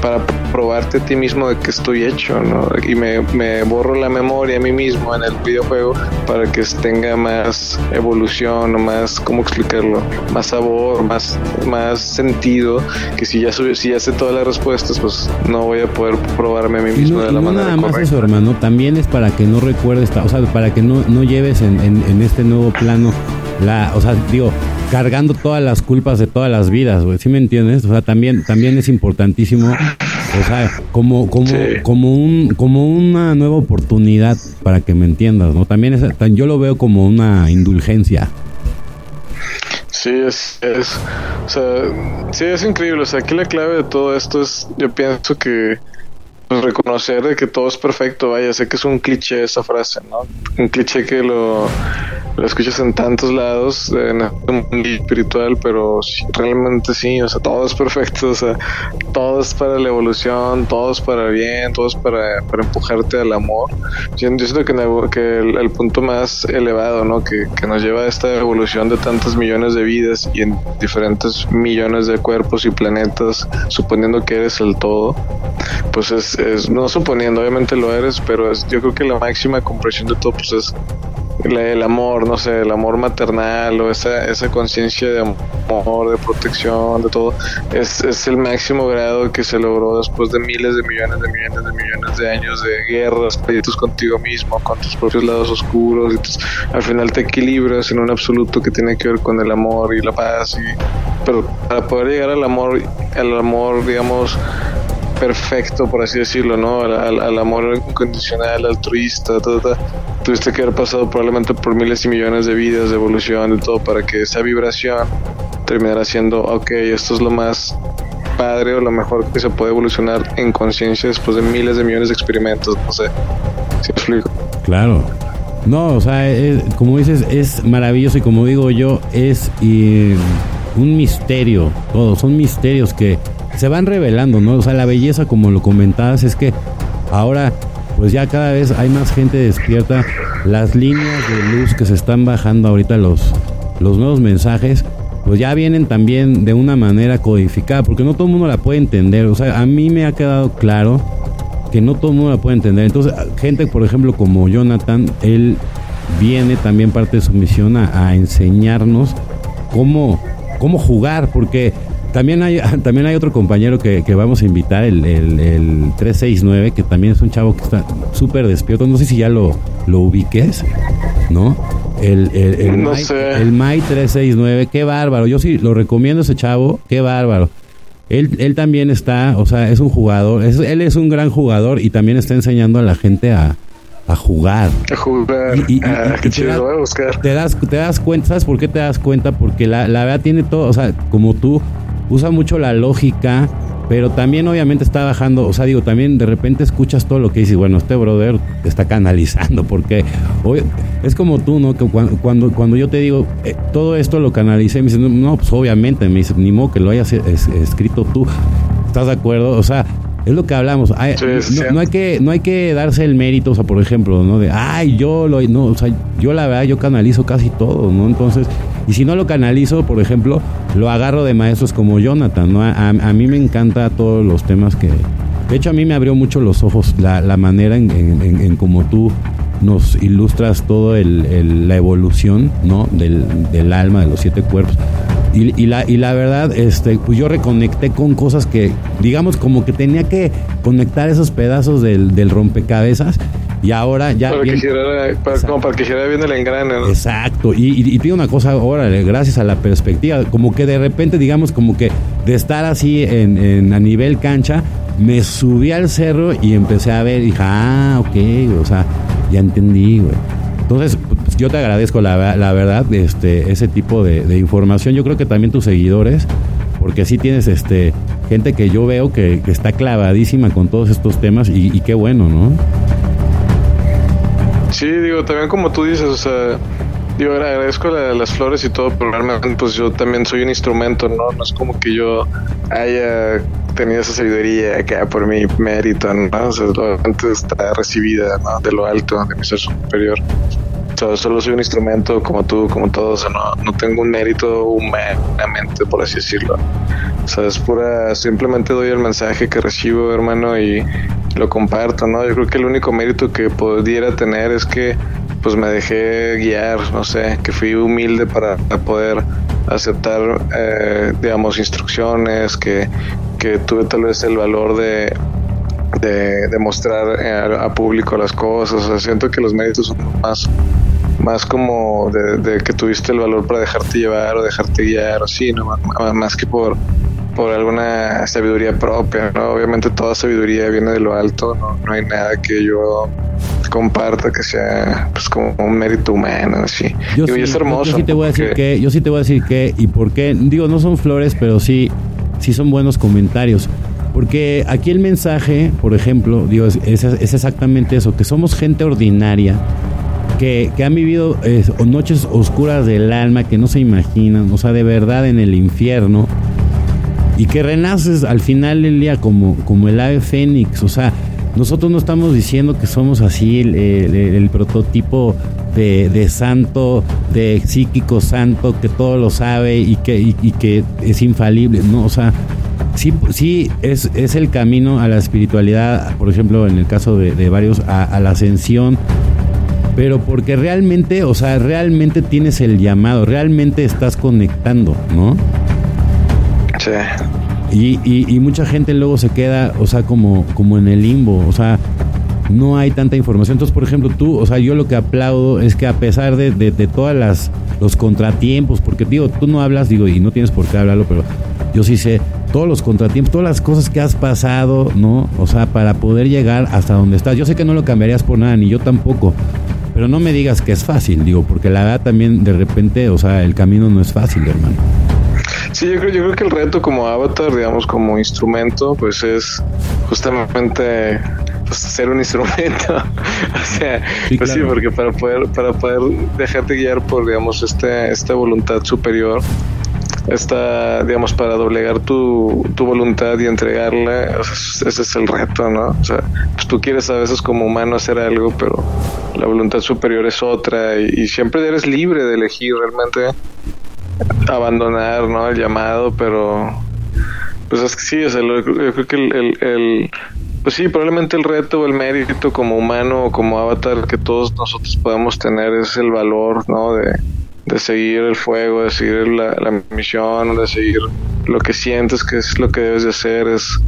para probarte a ti mismo de que estoy hecho, ¿no? Y me, me borro la memoria a mí mismo en el videojuego para que tenga más evolución o más, ¿cómo explicarlo? Más sabor, más, más sentido, que si ya, si ya sé todas las respuestas, pues no voy a poder probarme a mí mismo de la no manera nada más eso, hermano, también es para que no recuerdes, o sea, para que no, no lleves en, en, en este nuevo plano la, o sea, digo, cargando todas las culpas de todas las vidas, güey, ¿sí me entiendes? O sea, también, también es importantísimo, o sea, como, como, como un, como una nueva oportunidad para que me entiendas, ¿no? También es, yo lo veo como una indulgencia. Sí, es, es, o sea, sí, es increíble. O sea, aquí la clave de todo esto es, yo pienso que pues, reconocer de que todo es perfecto. Vaya, sé que es un cliché esa frase, ¿no? Un cliché que lo lo escuchas en tantos lados en el mundo espiritual, pero realmente sí, o sea, todo es perfecto, o sea, todo es para la evolución, todo es para bien, todo es para, para empujarte al amor. Yo, siento que, que el, punto más elevado, ¿no? Que, que, nos lleva a esta evolución de tantos millones de vidas y en diferentes millones de cuerpos y planetas, suponiendo que eres el todo, pues es, es no suponiendo, obviamente lo eres, pero es, yo creo que la máxima comprensión de todo, pues es el amor, no sé, el amor maternal o esa, esa conciencia de amor, de protección, de todo, es, es, el máximo grado que se logró después de miles de millones de millones de millones de años de guerras, pleitos contigo mismo, con tus propios lados oscuros, y al final te equilibras en un absoluto que tiene que ver con el amor y la paz, y, pero para poder llegar al amor, al amor, digamos, perfecto, por así decirlo, ¿no? Al, amor incondicional, altruista, todo, tuviste que haber pasado probablemente por miles y millones de vidas, de evolución y todo, para que esa vibración terminara siendo, ok, esto es lo más padre o lo mejor que se puede evolucionar en conciencia después de miles de millones de experimentos, no sé, explico. Claro. No, o sea, como dices, es maravilloso y como digo yo, es un misterio, todos son misterios que se van revelando, ¿no? O sea, la belleza, como lo comentabas, es que ahora, pues ya cada vez hay más gente despierta. Las líneas de luz que se están bajando ahorita, los, los nuevos mensajes, pues ya vienen también de una manera codificada, porque no todo el mundo la puede entender. O sea, a mí me ha quedado claro que no todo el mundo la puede entender. Entonces, gente, por ejemplo, como Jonathan, él viene también parte de su misión a, a enseñarnos cómo, cómo jugar, porque también hay, también hay otro compañero que, vamos a invitar, el, el, 369, que también es un chavo que está súper despierto. No sé si ya lo, lo ubiques, ¿no? El, el, el, no 369, qué bárbaro. Yo sí lo recomiendo ese chavo, qué bárbaro. Él, él también está, o sea, es un jugador, él es un gran jugador y también está enseñando a la gente a, a jugar. A jugar. Y, ah, qué chido, te, voy a buscar. Te das, te das cuenta, ¿sabes por qué te das cuenta? Porque la, la verdad tiene todo, o sea, como tú, usa mucho la lógica, pero también obviamente está bajando, o sea, digo, también de repente escuchas todo lo que dices, bueno, este brother está canalizando, porque es como tú, ¿no? Que cuando, cuando, yo te digo, eh, todo esto lo canalicé, me dicen, no, pues obviamente, me dice, ni modo que lo hayas escrito tú, ¿estás de acuerdo? O sea, es lo que hablamos. no, hay que no hay que darse el mérito, o sea, por ejemplo, ¿no? De, ay, yo lo, no, o sea, yo la verdad, yo canalizo casi todo, ¿no? Entonces, y si no lo canalizo, por ejemplo, lo agarro de maestros como Jonathan, ¿no? A, mí me encanta todos los temas que... De hecho, a mí me abrió mucho los ojos la, manera en, en, como tú nos ilustras todo el, la evolución, ¿no? Del, alma, de los siete cuerpos. Y, la, verdad, este, pues yo reconecté con cosas que, digamos, como que tenía que conectar esos pedazos del rompecabezas y ahora ya... Para que girara, como para que girara bien el engrane. Exacto. Y, y, y una cosa, órale, gracias a la perspectiva, como que de repente, digamos, como que de estar así en, en a nivel cancha, me subí al cerro y empecé a ver y dije, ah, ok, o sea, ya entendí, güey. Entonces, pues, yo te agradezco la, la verdad este, ese tipo de, de, información. Yo creo que también tus seguidores, porque sí tienes este gente que yo veo que, que está clavadísima con todos estos temas y, y qué bueno, ¿no? Sí, digo, también como tú dices, o sea, digo, agradezco las flores y todo, pero realmente pues yo también soy un instrumento, ¿no? No es como que yo haya tenido esa sabiduría acá por mi mérito, ¿no? O sea, antes está recibida, ¿no? De lo alto, de mi ser superior. O sea, solo soy un instrumento como tú, como todos, o sea, no, no tengo un mérito humanamente, por así decirlo. O sea, es pura, simplemente doy el mensaje que recibo, hermano, y lo comparto, ¿no? Yo creo que el único mérito que pudiera tener es que pues me dejé guiar, no sé, que fui humilde para, poder aceptar, eh, digamos, instrucciones, que, que tuve tal vez el valor de, de, mostrar eh, a, público las cosas. O sea, siento que los méritos son más, más como de, de, que tuviste el valor para dejarte llevar o dejarte guiar, así, ¿no? Más que por por alguna sabiduría propia, ¿no? Obviamente toda sabiduría viene de lo alto, no, no hay nada que yo comparta que sea pues como un mérito humano, así. Yo, sí, es hermoso. Yo, sí te voy a decir que, yo sí te voy a decir que y por qué, digo, no son flores, pero sí, sí son buenos comentarios. Porque aquí el mensaje, por ejemplo, digo, es, es, exactamente eso, que somos gente ordinaria, que, que han vivido eh, noches oscuras del alma que no se imaginan, o sea, de verdad en el infierno, y que renaces al final del día como, como el ave fénix. O sea, nosotros no estamos diciendo que somos así el, prototipo de, santo, de psíquico santo, que todo lo sabe y que, y, que es infalible. No, o sea, sí, sí es, es, el camino a la espiritualidad, por ejemplo, en el caso de, varios, a, la ascensión. pero porque realmente, o sea, realmente tienes el llamado, realmente estás conectando, ¿no? Sí. Y, y, y, mucha gente luego se queda, o sea, como, como en el limbo, o sea, no hay tanta información. Entonces, por ejemplo, tú, o sea, yo lo que aplaudo es que a pesar de, de, de todas los contratiempos, porque digo, tú no hablas, digo, y no tienes por qué hablarlo, pero yo sí sé todos los contratiempos, todas las cosas que has pasado, ¿no? O sea, para poder llegar hasta donde estás. Yo sé que no lo cambiarías por nada, ni yo tampoco. Pero no me digas que es fácil, digo, porque la verdad también de repente, o sea, el camino no es fácil, hermano. Sí, yo creo, yo creo que el reto como avatar, digamos, como instrumento, pues es justamente pues, ser un instrumento. o sea, sí, pues claro. sí, porque para poder, para poder dejarte guiar por, digamos, este, esta voluntad superior, esta, digamos, para doblegar tu, tu voluntad y entregarla, ese es el reto, ¿no? O sea, pues tú quieres a veces como humano hacer algo, pero la voluntad superior es otra y, y siempre eres libre de elegir realmente abandonar, ¿no? El llamado, pero pues es que sí, o sea, yo creo que el, el, el, pues sí, probablemente el reto o el mérito como humano o como avatar que todos nosotros podemos tener es el valor, ¿no? De, de seguir el fuego, de seguir la, la, misión, de seguir lo que sientes que es lo que debes de hacer, es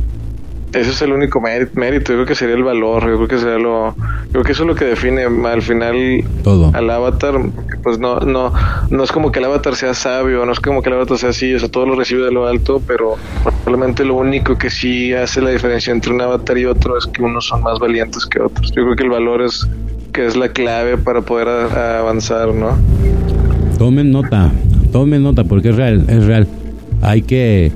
ese es el único mérito, yo creo que sería el valor, yo creo que sería lo, yo creo que eso es lo que define al final Todo. al avatar, pues no, no, no es como que el avatar sea sabio, no es como que el avatar sea así, o sea, todo lo recibe de lo alto, pero probablemente lo único que sí hace la diferencia entre un avatar y otro es que unos son más valientes que otros. Yo creo que el valor es que es la clave para poder a, a avanzar, ¿no? Tomen nota, tomen nota porque es real, es real. Hay que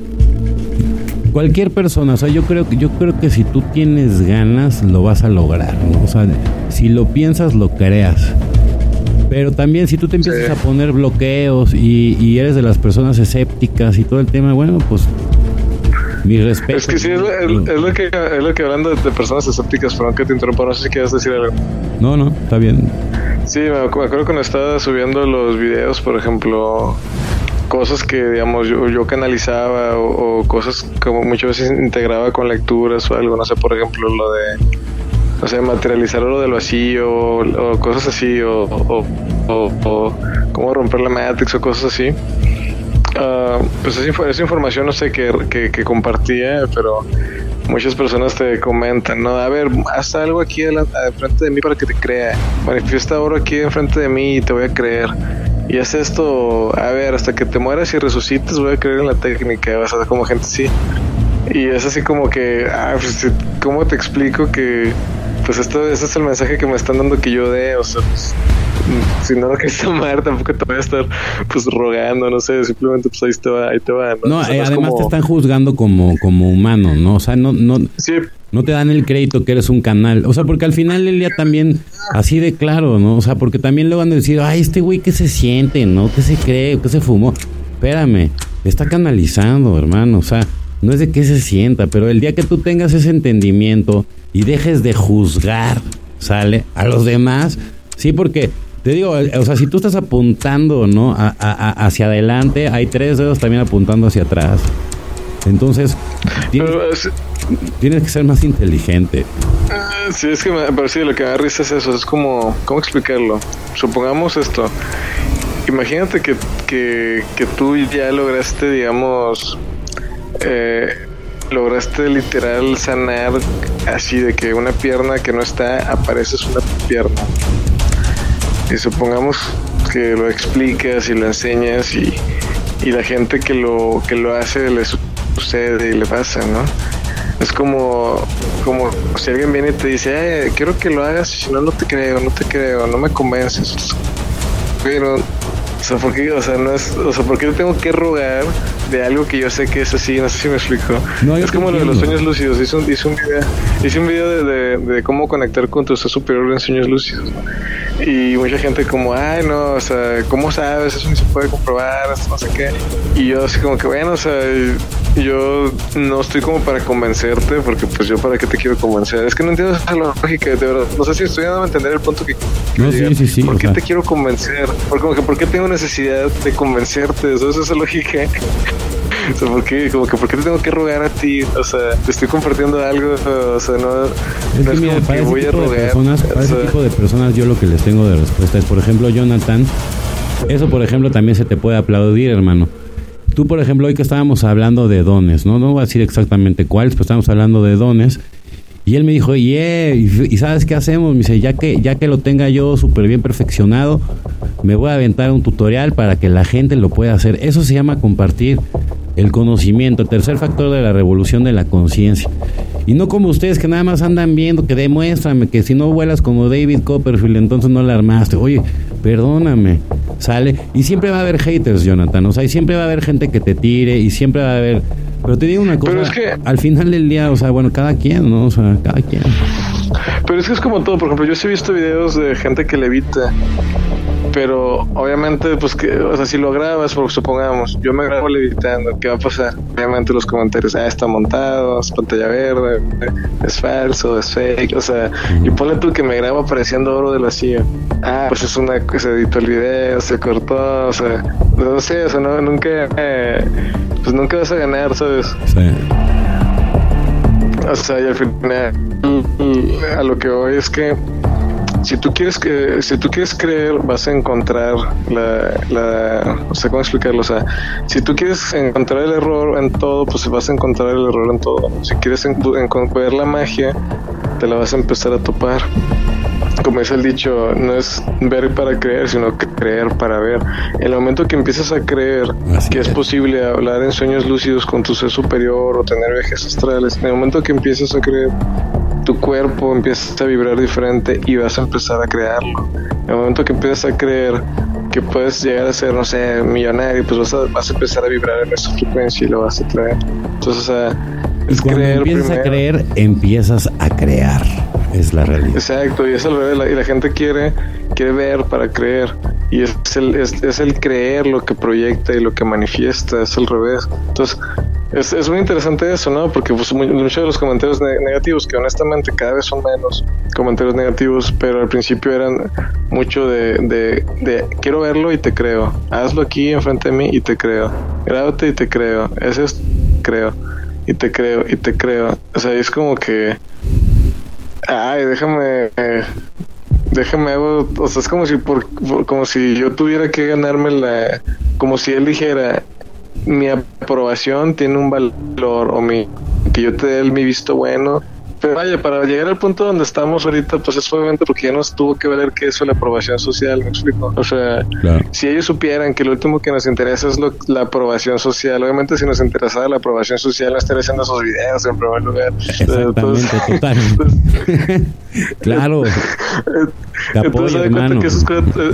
cualquier persona, o sea, yo creo que yo creo que si tú tienes ganas lo vas a lograr, ¿no? O sea, si lo piensas lo creas. Pero también si tú te empiezas sí. a poner bloqueos y, y, eres de las personas escépticas y todo el tema, bueno, pues mi respeto. Es que sí, es, es, es lo, que, es lo que hablando de, de personas escépticas, perdón que te interrumpa, no sé si quieres decir algo. No, no, está bien. Sí, me acuerdo cuando estaba subiendo los videos, por ejemplo, cosas que, digamos, yo, yo canalizaba o, cosas como muchas veces integraba con lecturas o algo, no sé, por ejemplo, lo de, no sé, materializar lo del vacío o, cosas así, o, o, cómo romper la Matrix o cosas así. Uh, pues esa, esa, información, no sé, que, que, que, compartía, pero muchas personas te comentan, ¿no? A ver, haz algo aquí frente de mí para que te crea. Manifiesta ahora aquí enfrente de mí y te voy a creer y haz esto, a ver, hasta que te mueras y resucites, voy a creer en la técnica, vas a ver como gente así. Y es así como que, ah, pues, ¿cómo te explico que, pues esto, ese es el mensaje que me están dando que yo dé, o sea, pues, si no lo quieres tomar, tampoco te voy a estar, pues, rogando, no sé, simplemente, pues, ahí te va, ahí te va. No, no, o sea, eh, no además como... te están juzgando como, como humano, ¿no? O sea, no, no... Sí, no te dan el crédito que eres un canal. O sea, porque al final del día también, así de claro, ¿no? O sea, porque también le van a decir, ay, este güey que se siente, ¿no? ¿Qué se cree? ¿Qué se fumó? Espérame, está canalizando, hermano. O sea, no es de qué se sienta, pero el día que tú tengas ese entendimiento y dejes de juzgar, ¿sale? A los demás, sí, porque te digo, o sea, si tú estás apuntando, ¿no? A, a, hacia adelante, hay tres dedos también apuntando hacia atrás. Entonces, tienes, tienes, que ser más inteligente. Uh, sí, es que me, pero sí, lo que me da risa es eso. Es como, ¿cómo explicarlo? Supongamos esto. Imagínate que, que, que tú ya lograste, digamos, eh, lograste literal sanar así de que una pierna que no está, apareces una pierna. Y supongamos que lo explicas y lo enseñas y, y la gente que lo, que lo hace le sucede y le pasa, ¿no? Es como, como si alguien viene y te dice, eh, quiero que lo hagas, si no, no te creo, no te creo, no me convences. Pero, o sea, ¿por qué, o sea, no es, o sea, ¿por qué tengo que rogar de algo que yo sé que es así? No sé si me explico. No, es como lo de los sueños lúcidos. Hice un, hice un video, hice un video de, de, de cómo conectar con tu ser superior en sueños lúcidos. Y mucha gente como, ay, no, o sea, ¿cómo sabes? Eso ni se puede comprobar, no sé qué. Y yo así como que, bueno, o sea, yo no estoy como para convencerte, porque pues yo para qué te quiero convencer. Es que no entiendo esa lógica, de verdad. No sé si estoy dando a entender el punto que... No, sí, sí, sí, ¿Por qué sea... te quiero convencer? Porque como que, ¿por qué tengo necesidad de convencerte? Eso es esa lógica. o sea, ¿por qué? Como que, ¿por qué te tengo que rogar a ti? O sea, te estoy compartiendo algo, o sea, no, es no es mira, como para que voy a rogar. personas, para o ese tipo de personas yo lo que les tengo de respuesta es, por ejemplo, Jonathan, eso por ejemplo también se te puede aplaudir, hermano. Tú, por ejemplo, hoy que estábamos hablando de dones, ¿no? No voy a decir exactamente cuáles, pero estábamos hablando de dones. Y él me dijo, yeah, y, ¿sabes qué hacemos? Me dice, ya que, ya que lo tenga yo súper bien perfeccionado, me voy a aventar un tutorial para que la gente lo pueda hacer. Eso se llama compartir el conocimiento, el tercer factor de la revolución de la conciencia. Y no como ustedes que nada más andan viendo, que demuéstrame que si no vuelas como David Copperfield, entonces no la armaste. Oye, perdóname, sale. Y siempre va a haber haters, Jonathan. O sea, y siempre va a haber gente que te tire y siempre va a haber... Pero te digo una cosa, Pero es que- al final del día, o sea, bueno, cada quien, ¿no? O sea, cada quien. Pero es que es como todo, por ejemplo, yo sí he visto videos de gente que levita, pero obviamente, pues que, o sea, si lo grabas, por supongamos, yo me grabo levitando, ¿qué va a pasar? Obviamente los comentarios, ah, está montado, es pantalla verde, es falso, es fake, o sea, y ponle tú que me grabo apareciendo oro del vacío. Ah, pues es una, se editó el video, se cortó, o sea, no sé, o sea, no, nunca, eh, pues nunca vas a ganar, ¿sabes? Sea, O sea, y al final a lo que voy es que si tú quieres que si tú quieres creer vas a encontrar la, la no sé cómo explicarlo o sea si tú quieres encontrar el error en todo pues vas a encontrar el error en todo si quieres en, en- ver la magia te la vas a empezar a topar como dice el dicho, no es ver para creer, sino que creer para ver. En el momento que empiezas a creer Así que es es. posible hablar en sueños lúcidos con tu ser superior o tener viajes astrales, en el momento que empiezas a creer, tu cuerpo empieza a vibrar diferente y vas a empezar a crearlo. En el momento que empiezas a creer que puedes llegar a ser, no sé, millonario, pues vas a, vas a empezar a vibrar en esa frecuencia y lo vas a traer. Entonces, o sea, y es cuando creer empiezas a creer, empiezas a crear. Es la realidad. Exacto, y es al revés, la- y la gente quiere, quiere ver para creer, y es el, es, es el creer lo que proyecta y lo que manifiesta, es al revés. Entonces, es, es muy interesante eso, ¿no? Porque pues, muchos de los comentarios ne- negativos, que honestamente cada vez son menos comentarios negativos, pero al principio eran mucho de, de, quiero verlo y te creo, hazlo aquí enfrente de mí y te creo, grábate y te creo, es esto, creo, y te creo, y te creo. O sea, es como que Ay, déjame. déjame. O sea, es como si, por, por- como si yo tuviera que ganarme la. Como si él dijera: Mi aprobación tiene un valor, o mi. Que yo te dé el- mi visto bueno. Pero vaya, para llegar al punto donde estamos ahorita, pues es obviamente porque ya nos tuvo que valer que eso, la aprobación social, ¿me explico? O sea, Claro. si ellos supieran que lo último que nos interesa es lo- la aprobación social, obviamente si nos interesara la aprobación social, no estaría haciendo esos videos en primer lugar. Exactamente, Entonces- totalmente. claro. Te apoyo, Entonces, cuenta hermano. que esos,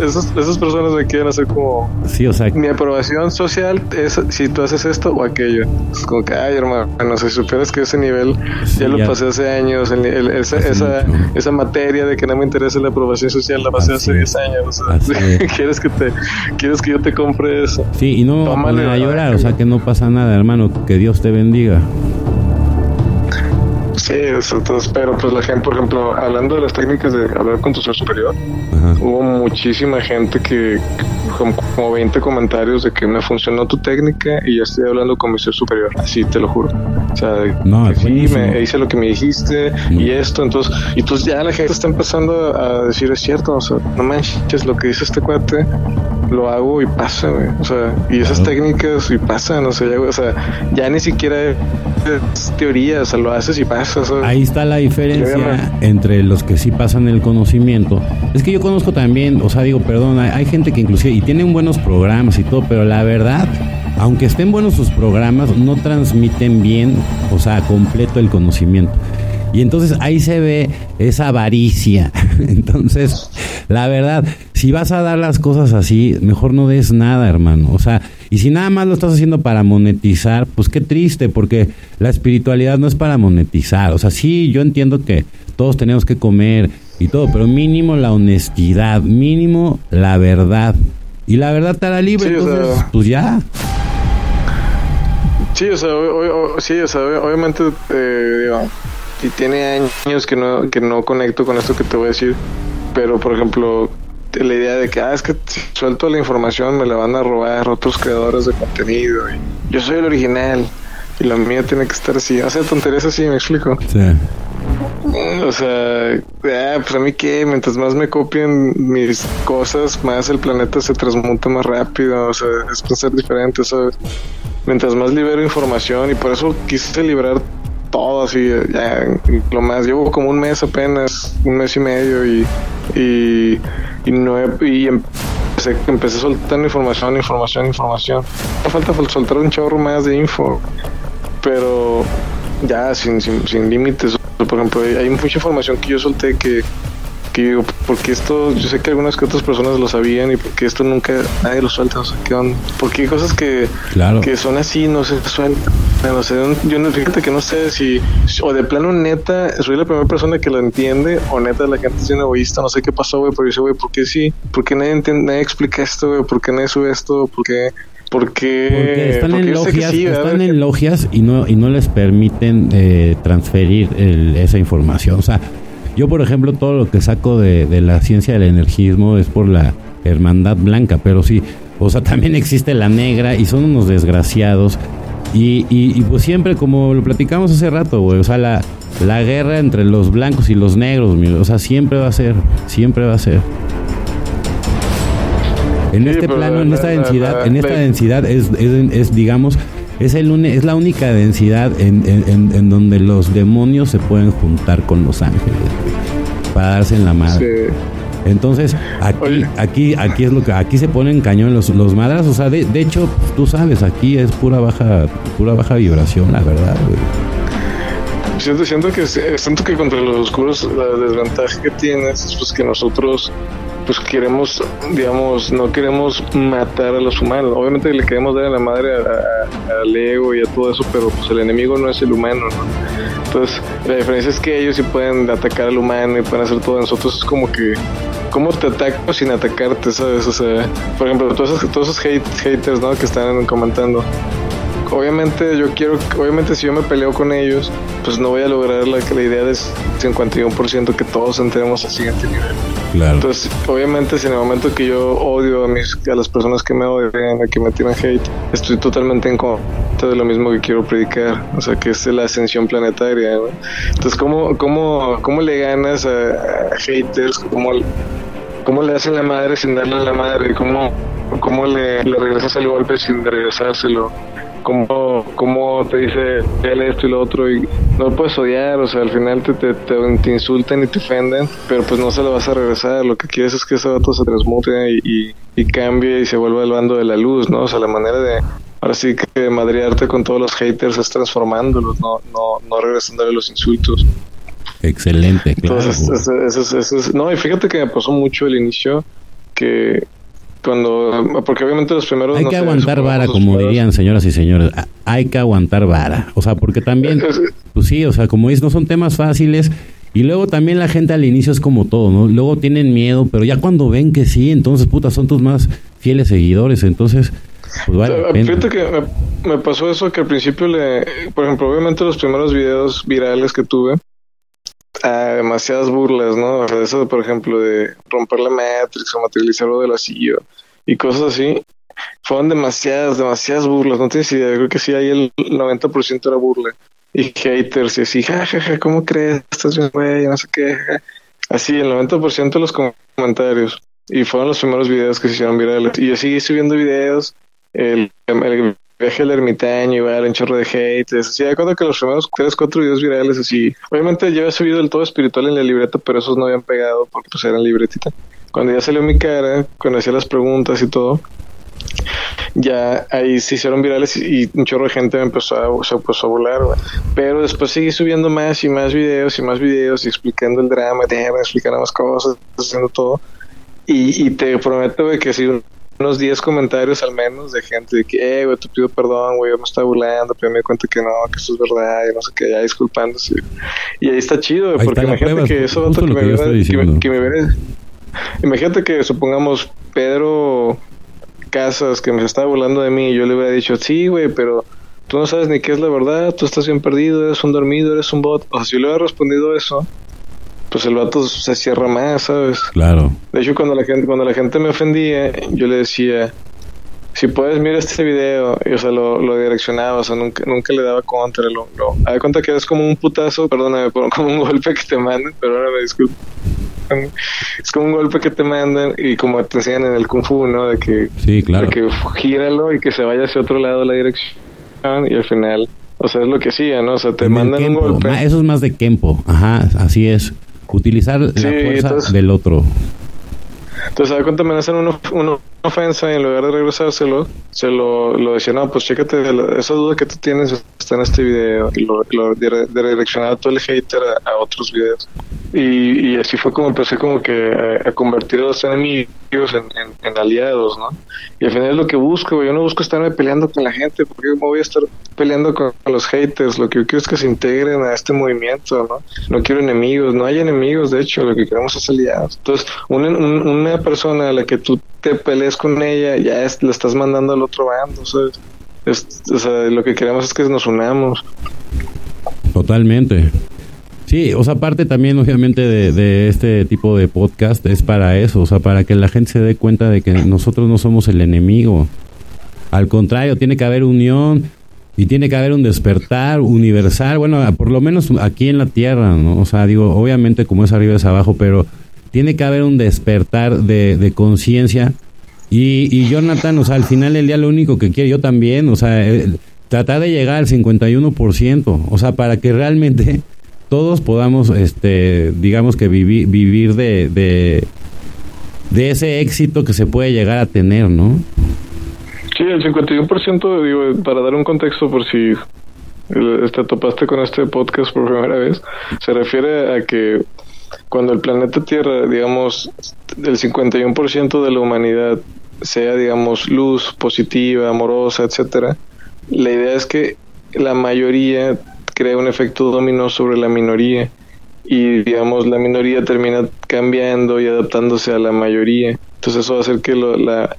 esos- esas personas me quieren hacer como Sí, o sea, mi aprobación social es si tú haces esto o aquello. Es como que, ay, hermano, si supieras que ese nivel Sí, ya lo ya. pasé hace años, el- el- esa, Hace esa, esa materia de que no me interesa la aprobación social la pasé Así hace es. 10 años. O sea. ¿quieres, que te, ¿Quieres que yo te compre eso? sí, y no me voy a Tómale, a llorar, o sea que no pasa nada, hermano. Que Dios te bendiga. Sí, eso, entonces, pero pues la gente, por ejemplo, hablando de las técnicas de hablar con tu ser superior, Ajá. hubo muchísima gente que, como, como 20 comentarios de que me funcionó tu técnica y ya estoy hablando con mi ser superior, así te lo juro. O sea, No, sí, me hice lo que me dijiste Mm. y esto, entonces, y pues ya la gente está empezando a decir, es cierto, o sea, no manches, lo que dice este cuate, lo hago y pasa, güey. O sea, y esas Claro. técnicas y pasan, o sea, ya, o sea, ya ni siquiera es teoría, o sea, lo haces y pasa, Ahí está la diferencia entre los que sí pasan el conocimiento. Es que yo conozco también, o sea, digo, perdón, hay, hay gente que inclusive, y tienen buenos programas y todo, pero la verdad, aunque estén buenos sus programas, no transmiten bien, o sea, completo el conocimiento. Y entonces ahí se ve esa avaricia. Entonces, la verdad, si vas a dar las cosas así, mejor no des nada, hermano. O sea, y si nada más lo estás haciendo para monetizar, pues qué triste, porque la espiritualidad no es para monetizar. O sea, sí, yo entiendo que todos tenemos que comer y todo, pero mínimo la honestidad, mínimo la verdad. Y la verdad te hará libre, Sí, o entonces, sea- pues ya. Sí, o sea, sí, o sea, ob- obviamente, eh, digo, y tiene años que no, que no conecto con esto que te voy a decir, pero por ejemplo, la idea de que, ah, es que si suelto la información me la van a robar otros creadores de contenido. Y yo soy el original y la mía tiene que estar así. O sea, tonterías así, me explico. Sí. O sea, ah, pues a mí qué, mientras más me copien mis cosas, más el planeta se transmuta más rápido, o sea, es pensar diferente, ¿sabes? Mientras más libero información y por eso quise liberar todo así, ya, lo más, llevo como un mes apenas, un mes y medio y, y, no y empecé, empecé soltando información, información, información. Me falta soltar un chorro más de info, pero ya sin, sin, sin límites. Por ejemplo, hay mucha información que yo solté que que digo, porque esto, yo sé que algunas que otras personas lo sabían y porque esto nunca nadie lo suelta, o sea, ¿qué onda? Porque hay cosas que, que son así, no se sueltan. No sé, yo no, fíjate que no sé si, o de plano neta, soy la primera persona que lo entiende, o neta la gente es un egoísta, no sé qué pasó, güey, pero yo sé, güey, ¿por qué sí? ¿Por qué nadie, entiende, nadie explica esto, güey? ¿Por qué nadie sube esto? ¿Por qué? Porque, porque están, en logias, están en logias y no, y no les permiten eh, transferir esa información. O sea, yo, por ejemplo, todo lo que saco de, la ciencia del energismo es por la hermandad blanca, pero sí, o sea, también existe la negra y son unos desgraciados. Y, y, pues siempre, como lo platicamos hace rato, güey, o sea, la, la guerra entre los blancos y los negros, o sea, siempre va a ser, siempre va a ser. En este plano, en esta densidad, en esta densidad es, es, es digamos, es, el, es la única densidad en, en, donde los demonios se pueden juntar con los ángeles para darse en la madre. Entonces, aquí, aquí, aquí es lo que, aquí se ponen cañón los, los madras, o sea, de, de, hecho, tú sabes, aquí es pura baja, pura baja vibración, la verdad, Siento, siento que siento que contra los oscuros la desventaja que tienes es pues que nosotros pues queremos, digamos, no queremos matar a los humanos. Obviamente le queremos dar a la madre al ego y a todo eso, pero pues el enemigo no es el humano, ¿no? Entonces, la diferencia es que ellos sí pueden atacar al humano y pueden hacer todo. Nosotros es como que, ¿cómo te ataco sin atacarte, sabes? O sea, por ejemplo, todos esos, todos esos haters, ¿no? Que están comentando obviamente yo quiero, obviamente si yo me peleo con ellos, pues no voy a lograr la, la idea de 51% que todos entremos al siguiente nivel. Claro. Entonces, obviamente si en el momento que yo odio a mis a las personas que me odian, a que me tiran hate, estoy totalmente en contra de lo mismo que quiero predicar, o sea, que es la ascensión planetaria. Entonces, ¿cómo, cómo, cómo le ganas a, haters? ¿Cómo, ¿Cómo le hacen la madre sin darle a la madre? ¿Cómo, cómo le, le regresas el golpe sin regresárselo? Cómo, cómo te dice él esto y lo otro y no lo puedes odiar, o sea, al final te, te, te, insultan y te ofenden, pero pues no se lo vas a regresar, lo que quieres es que ese vato se transmute y, y, cambie y se vuelva al bando de la luz, ¿no? O sea, la manera de, ahora sí que madrearte con todos los haters es transformándolos, no, no, no regresándole los insultos. Excelente, claro. Entonces, eso, eso, no, y fíjate que me pasó mucho el inicio que cuando porque obviamente los primeros hay que aguantar vara como dirían señoras y señores. Hay que aguantar vara. O sea porque también pues sí o sea como es no son temas fáciles. Y luego también la gente al inicio es como todo no luego tienen miedo pero ya cuando ven que sí entonces puta son tus más fieles seguidores. Entonces pues vale fíjate que me, pasó eso que al principio le por ejemplo obviamente los primeros videos virales que tuve a demasiadas burlas, ¿no? Eso, por ejemplo, de romper la Matrix o materializarlo del vacío y cosas así. Fueron demasiadas, demasiadas burlas. No tienes idea. Creo que sí, ahí el 90% era burla. Y haters y así, jajaja, ¿cómo crees? Estás bien, güey, no sé qué. Así, el 90% de los comentarios. Y fueron los primeros videos que se hicieron virales. Y yo seguí subiendo videos. El viaje al ermitaño, igual, un chorro de hate. Así, de acuerdo que los primeros tres, cuatro videos virales, así. Obviamente yo había subido el todo espiritual en la libreta, pero esos no habían pegado porque pues eran libretita cuando ya salió mi cara, cuando hacía las preguntas y todo, ya ahí se hicieron virales y, un chorro de gente me empezó a, se a volar, pero después seguí subiendo más y más videos y más videos y explicando el drama, explicando más cosas, haciendo todo. Y, te prometo, güey, que si unos 10 comentarios al menos de gente de que, eh, güey, te pido perdón, güey, yo me estaba burlando, pero me di cuenta que no, que eso es verdad, y no sé qué, ya disculpándose. Y ahí está chido, porque imagínate que eso que, me que, que, me hubiera, Imagínate que supongamos Pedro Casas que me estaba volando de mí y yo le hubiera dicho, sí, güey, pero tú no sabes ni qué es la verdad, tú estás bien perdido, eres un dormido, eres un bot. O sea, si yo le hubiera respondido eso, pues el vato se cierra más, ¿sabes? Claro. De hecho, cuando la gente, cuando la gente me ofendía, yo le decía, si puedes mirar este video, y o sea, lo, lo direccionaba, o sea, nunca, nunca le daba contra, lo, lo, a cuenta que es como un putazo, perdóname, como un golpe que te mandan, perdóname, disculpa. Es como un golpe que te mandan y como te enseñan en el Kung Fu, ¿no? De que, sí, claro. de que gíralo y que se vaya hacia otro lado la dirección y al final, o sea, es lo que hacía, ¿no? O sea, te mandan un golpe. Eso es más de Kempo, ajá, así es. Utilizar la fuerza del otro. Entonces, a cuenta me hacen una, una, ofensa y en lugar de regresárselo, se lo, lo decía, no, pues chécate, esa duda que tú tienes está en este video y lo, lo redireccionaba todo el hater a, otros videos. Y, y, así fue como empecé como que a, convertir a los enemigos en, en, aliados, ¿no? Y al final es lo que busco, yo no busco estarme peleando con la gente, porque me voy a estar peleando con los haters, lo que yo quiero es que se integren a este movimiento, ¿no? No quiero enemigos, no hay enemigos, de hecho, lo que queremos es aliados. Entonces, una, una persona a la que tú te pelees con ella, ya la estás mandando al otro bando, lo que queremos es que nos unamos. Totalmente. Sí, o sea, aparte también obviamente de, este tipo de podcast es para eso, o sea, para que la gente se dé cuenta de que nosotros no somos el enemigo. Al contrario, tiene que haber unión y tiene que haber un despertar universal, bueno, por lo menos aquí en la Tierra, ¿no? O sea, digo, obviamente como es arriba es abajo, pero tiene que haber un despertar de, de conciencia. Y, Jonathan, o sea, al final del día lo único que quiere, yo también, o sea, eh, tratar de llegar al 51%, o sea, para que realmente todos podamos, este, digamos que vivir, vivir de, de, ese éxito que se puede llegar a tener, ¿no? Sí, el 51%, digo, para dar un contexto por si te este, topaste con este podcast por primera vez, se refiere a que cuando el planeta Tierra, digamos, el 51% de la humanidad sea, digamos, luz positiva, amorosa, etcétera, la idea es que la mayoría crea un efecto dominó sobre la minoría y digamos la minoría termina cambiando y adaptándose a la mayoría. Entonces eso va a hacer que la,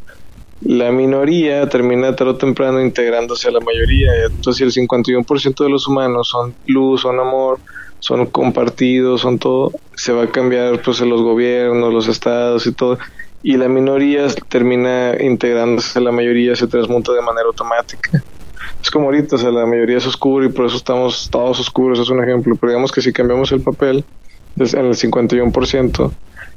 la minoría termina tarde o temprano integrándose a la mayoría. Entonces si el 51% de los humanos son luz, son amor, son compartidos, son todo, se va a cambiar pues en los gobiernos, los estados y todo. Y la minoría termina integrándose a la mayoría, se transmuta de manera automática es como ahorita, o sea, la mayoría es oscura y por eso estamos todos oscuros, es un ejemplo. Pero digamos que si cambiamos el papel en el 51%,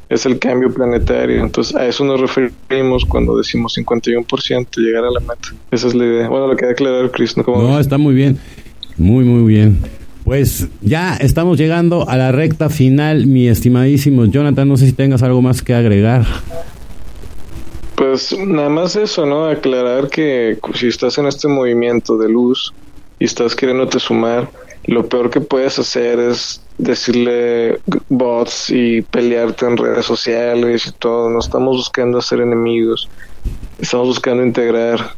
es el cambio planetario. Entonces, a eso nos referimos cuando decimos 51%, llegar a la meta. Esa es la idea. Bueno, lo queda claro, Chris. ¿no? no, está muy bien. Muy, muy bien. Pues ya estamos llegando a la recta final, mi estimadísimo Jonathan. No sé si tengas algo más que agregar. Pues nada más eso, ¿no? Aclarar que si estás en este movimiento de luz y estás queriéndote sumar, lo peor que puedes hacer es decirle bots y pelearte en redes sociales y todo. No estamos buscando hacer enemigos, estamos buscando integrar,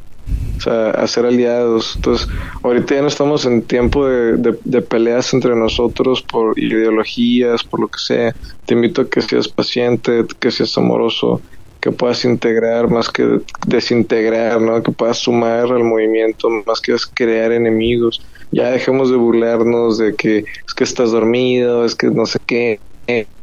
o sea, hacer aliados. Entonces, ahorita ya no estamos en tiempo de, de peleas entre nosotros por ideologías, por lo que sea. Te invito a que seas paciente, que seas amoroso que puedas integrar más que desintegrar, ¿no? Que puedas sumar al movimiento más que crear enemigos. Ya dejemos de burlarnos de que es que estás dormido, es que no sé qué,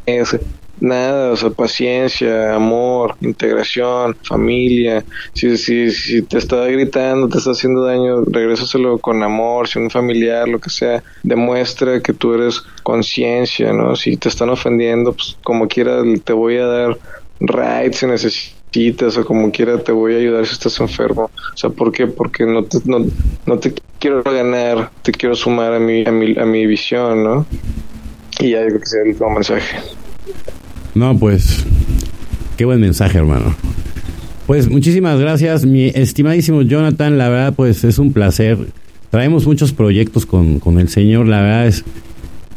es nada, o sea, paciencia, amor, integración, familia. Si, si, si te está gritando, te está haciendo daño, regrésaselo con amor, si un familiar, lo que sea, demuestra que tú eres conciencia, ¿no? Si te están ofendiendo, pues como quiera te voy a dar right si necesitas o como quiera te voy a ayudar si estás enfermo. O sea, ¿por qué? Porque no te, no, no te quiero ganar, te quiero sumar a mi, a mi, a mi visión, ¿no? Y ya digo que sea el mensaje. No, pues, qué buen mensaje, hermano. Pues muchísimas gracias, mi estimadísimo Jonathan. La verdad, pues es un placer. Traemos muchos proyectos con, con el Señor. La verdad es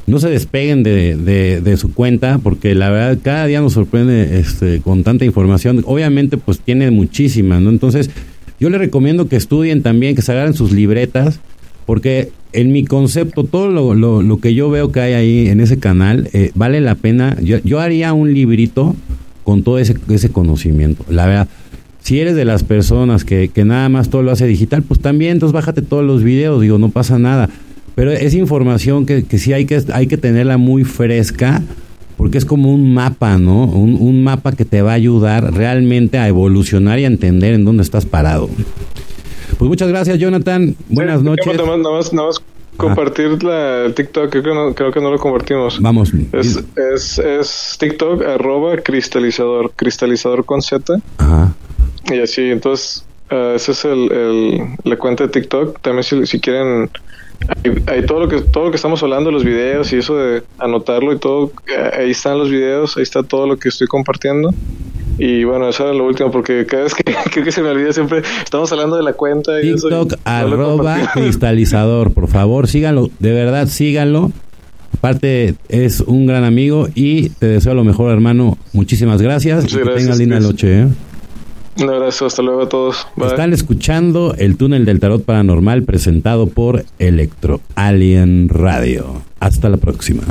no se despeguen de, de, su cuenta porque la verdad cada día nos sorprende este, con tanta información. Obviamente pues tiene muchísima, ¿no? Entonces yo les recomiendo que estudien también, que se agarren sus libretas porque en mi concepto todo lo, lo, lo que yo veo que hay ahí en ese canal eh, vale la pena. Yo, yo haría un librito con todo ese, ese conocimiento. La verdad si eres de las personas que, que, nada más todo lo hace digital, pues también, entonces bájate todos los videos, digo, no pasa nada. Pero es información que, que sí hay que, hay que tenerla muy fresca porque es como un mapa, ¿no? Un, un mapa que te va a ayudar realmente a evolucionar y a entender en dónde estás parado. Pues muchas gracias, Jonathan. Buenas Sí, noches. Nada más, nada más, nada más compartir la, el TikTok, creo que, no, creo que no lo compartimos. Vamos. Es, es, es TikTok arroba cristalizador, cristalizador con Z. Ajá. Y así, entonces, uh, ese es el, el, la cuenta de TikTok. También si, si quieren, hay, hay, todo lo que todo lo que estamos hablando, los videos y eso de anotarlo y todo, eh, ahí están los videos, ahí está todo lo que estoy compartiendo. Y bueno, eso era lo último, porque cada vez que creo que se me olvida siempre, estamos hablando de la cuenta. Y TikTok no arroba cristalizador, por favor, síganlo, de verdad, síganlo. Aparte, es un gran amigo y te deseo lo mejor, hermano. Muchísimas gracias. Que gracias, tengas linda noche. ¿eh? Un abrazo, hasta luego a todos. Bye. Están escuchando el túnel del tarot paranormal presentado por Electro Alien Radio. Hasta la próxima.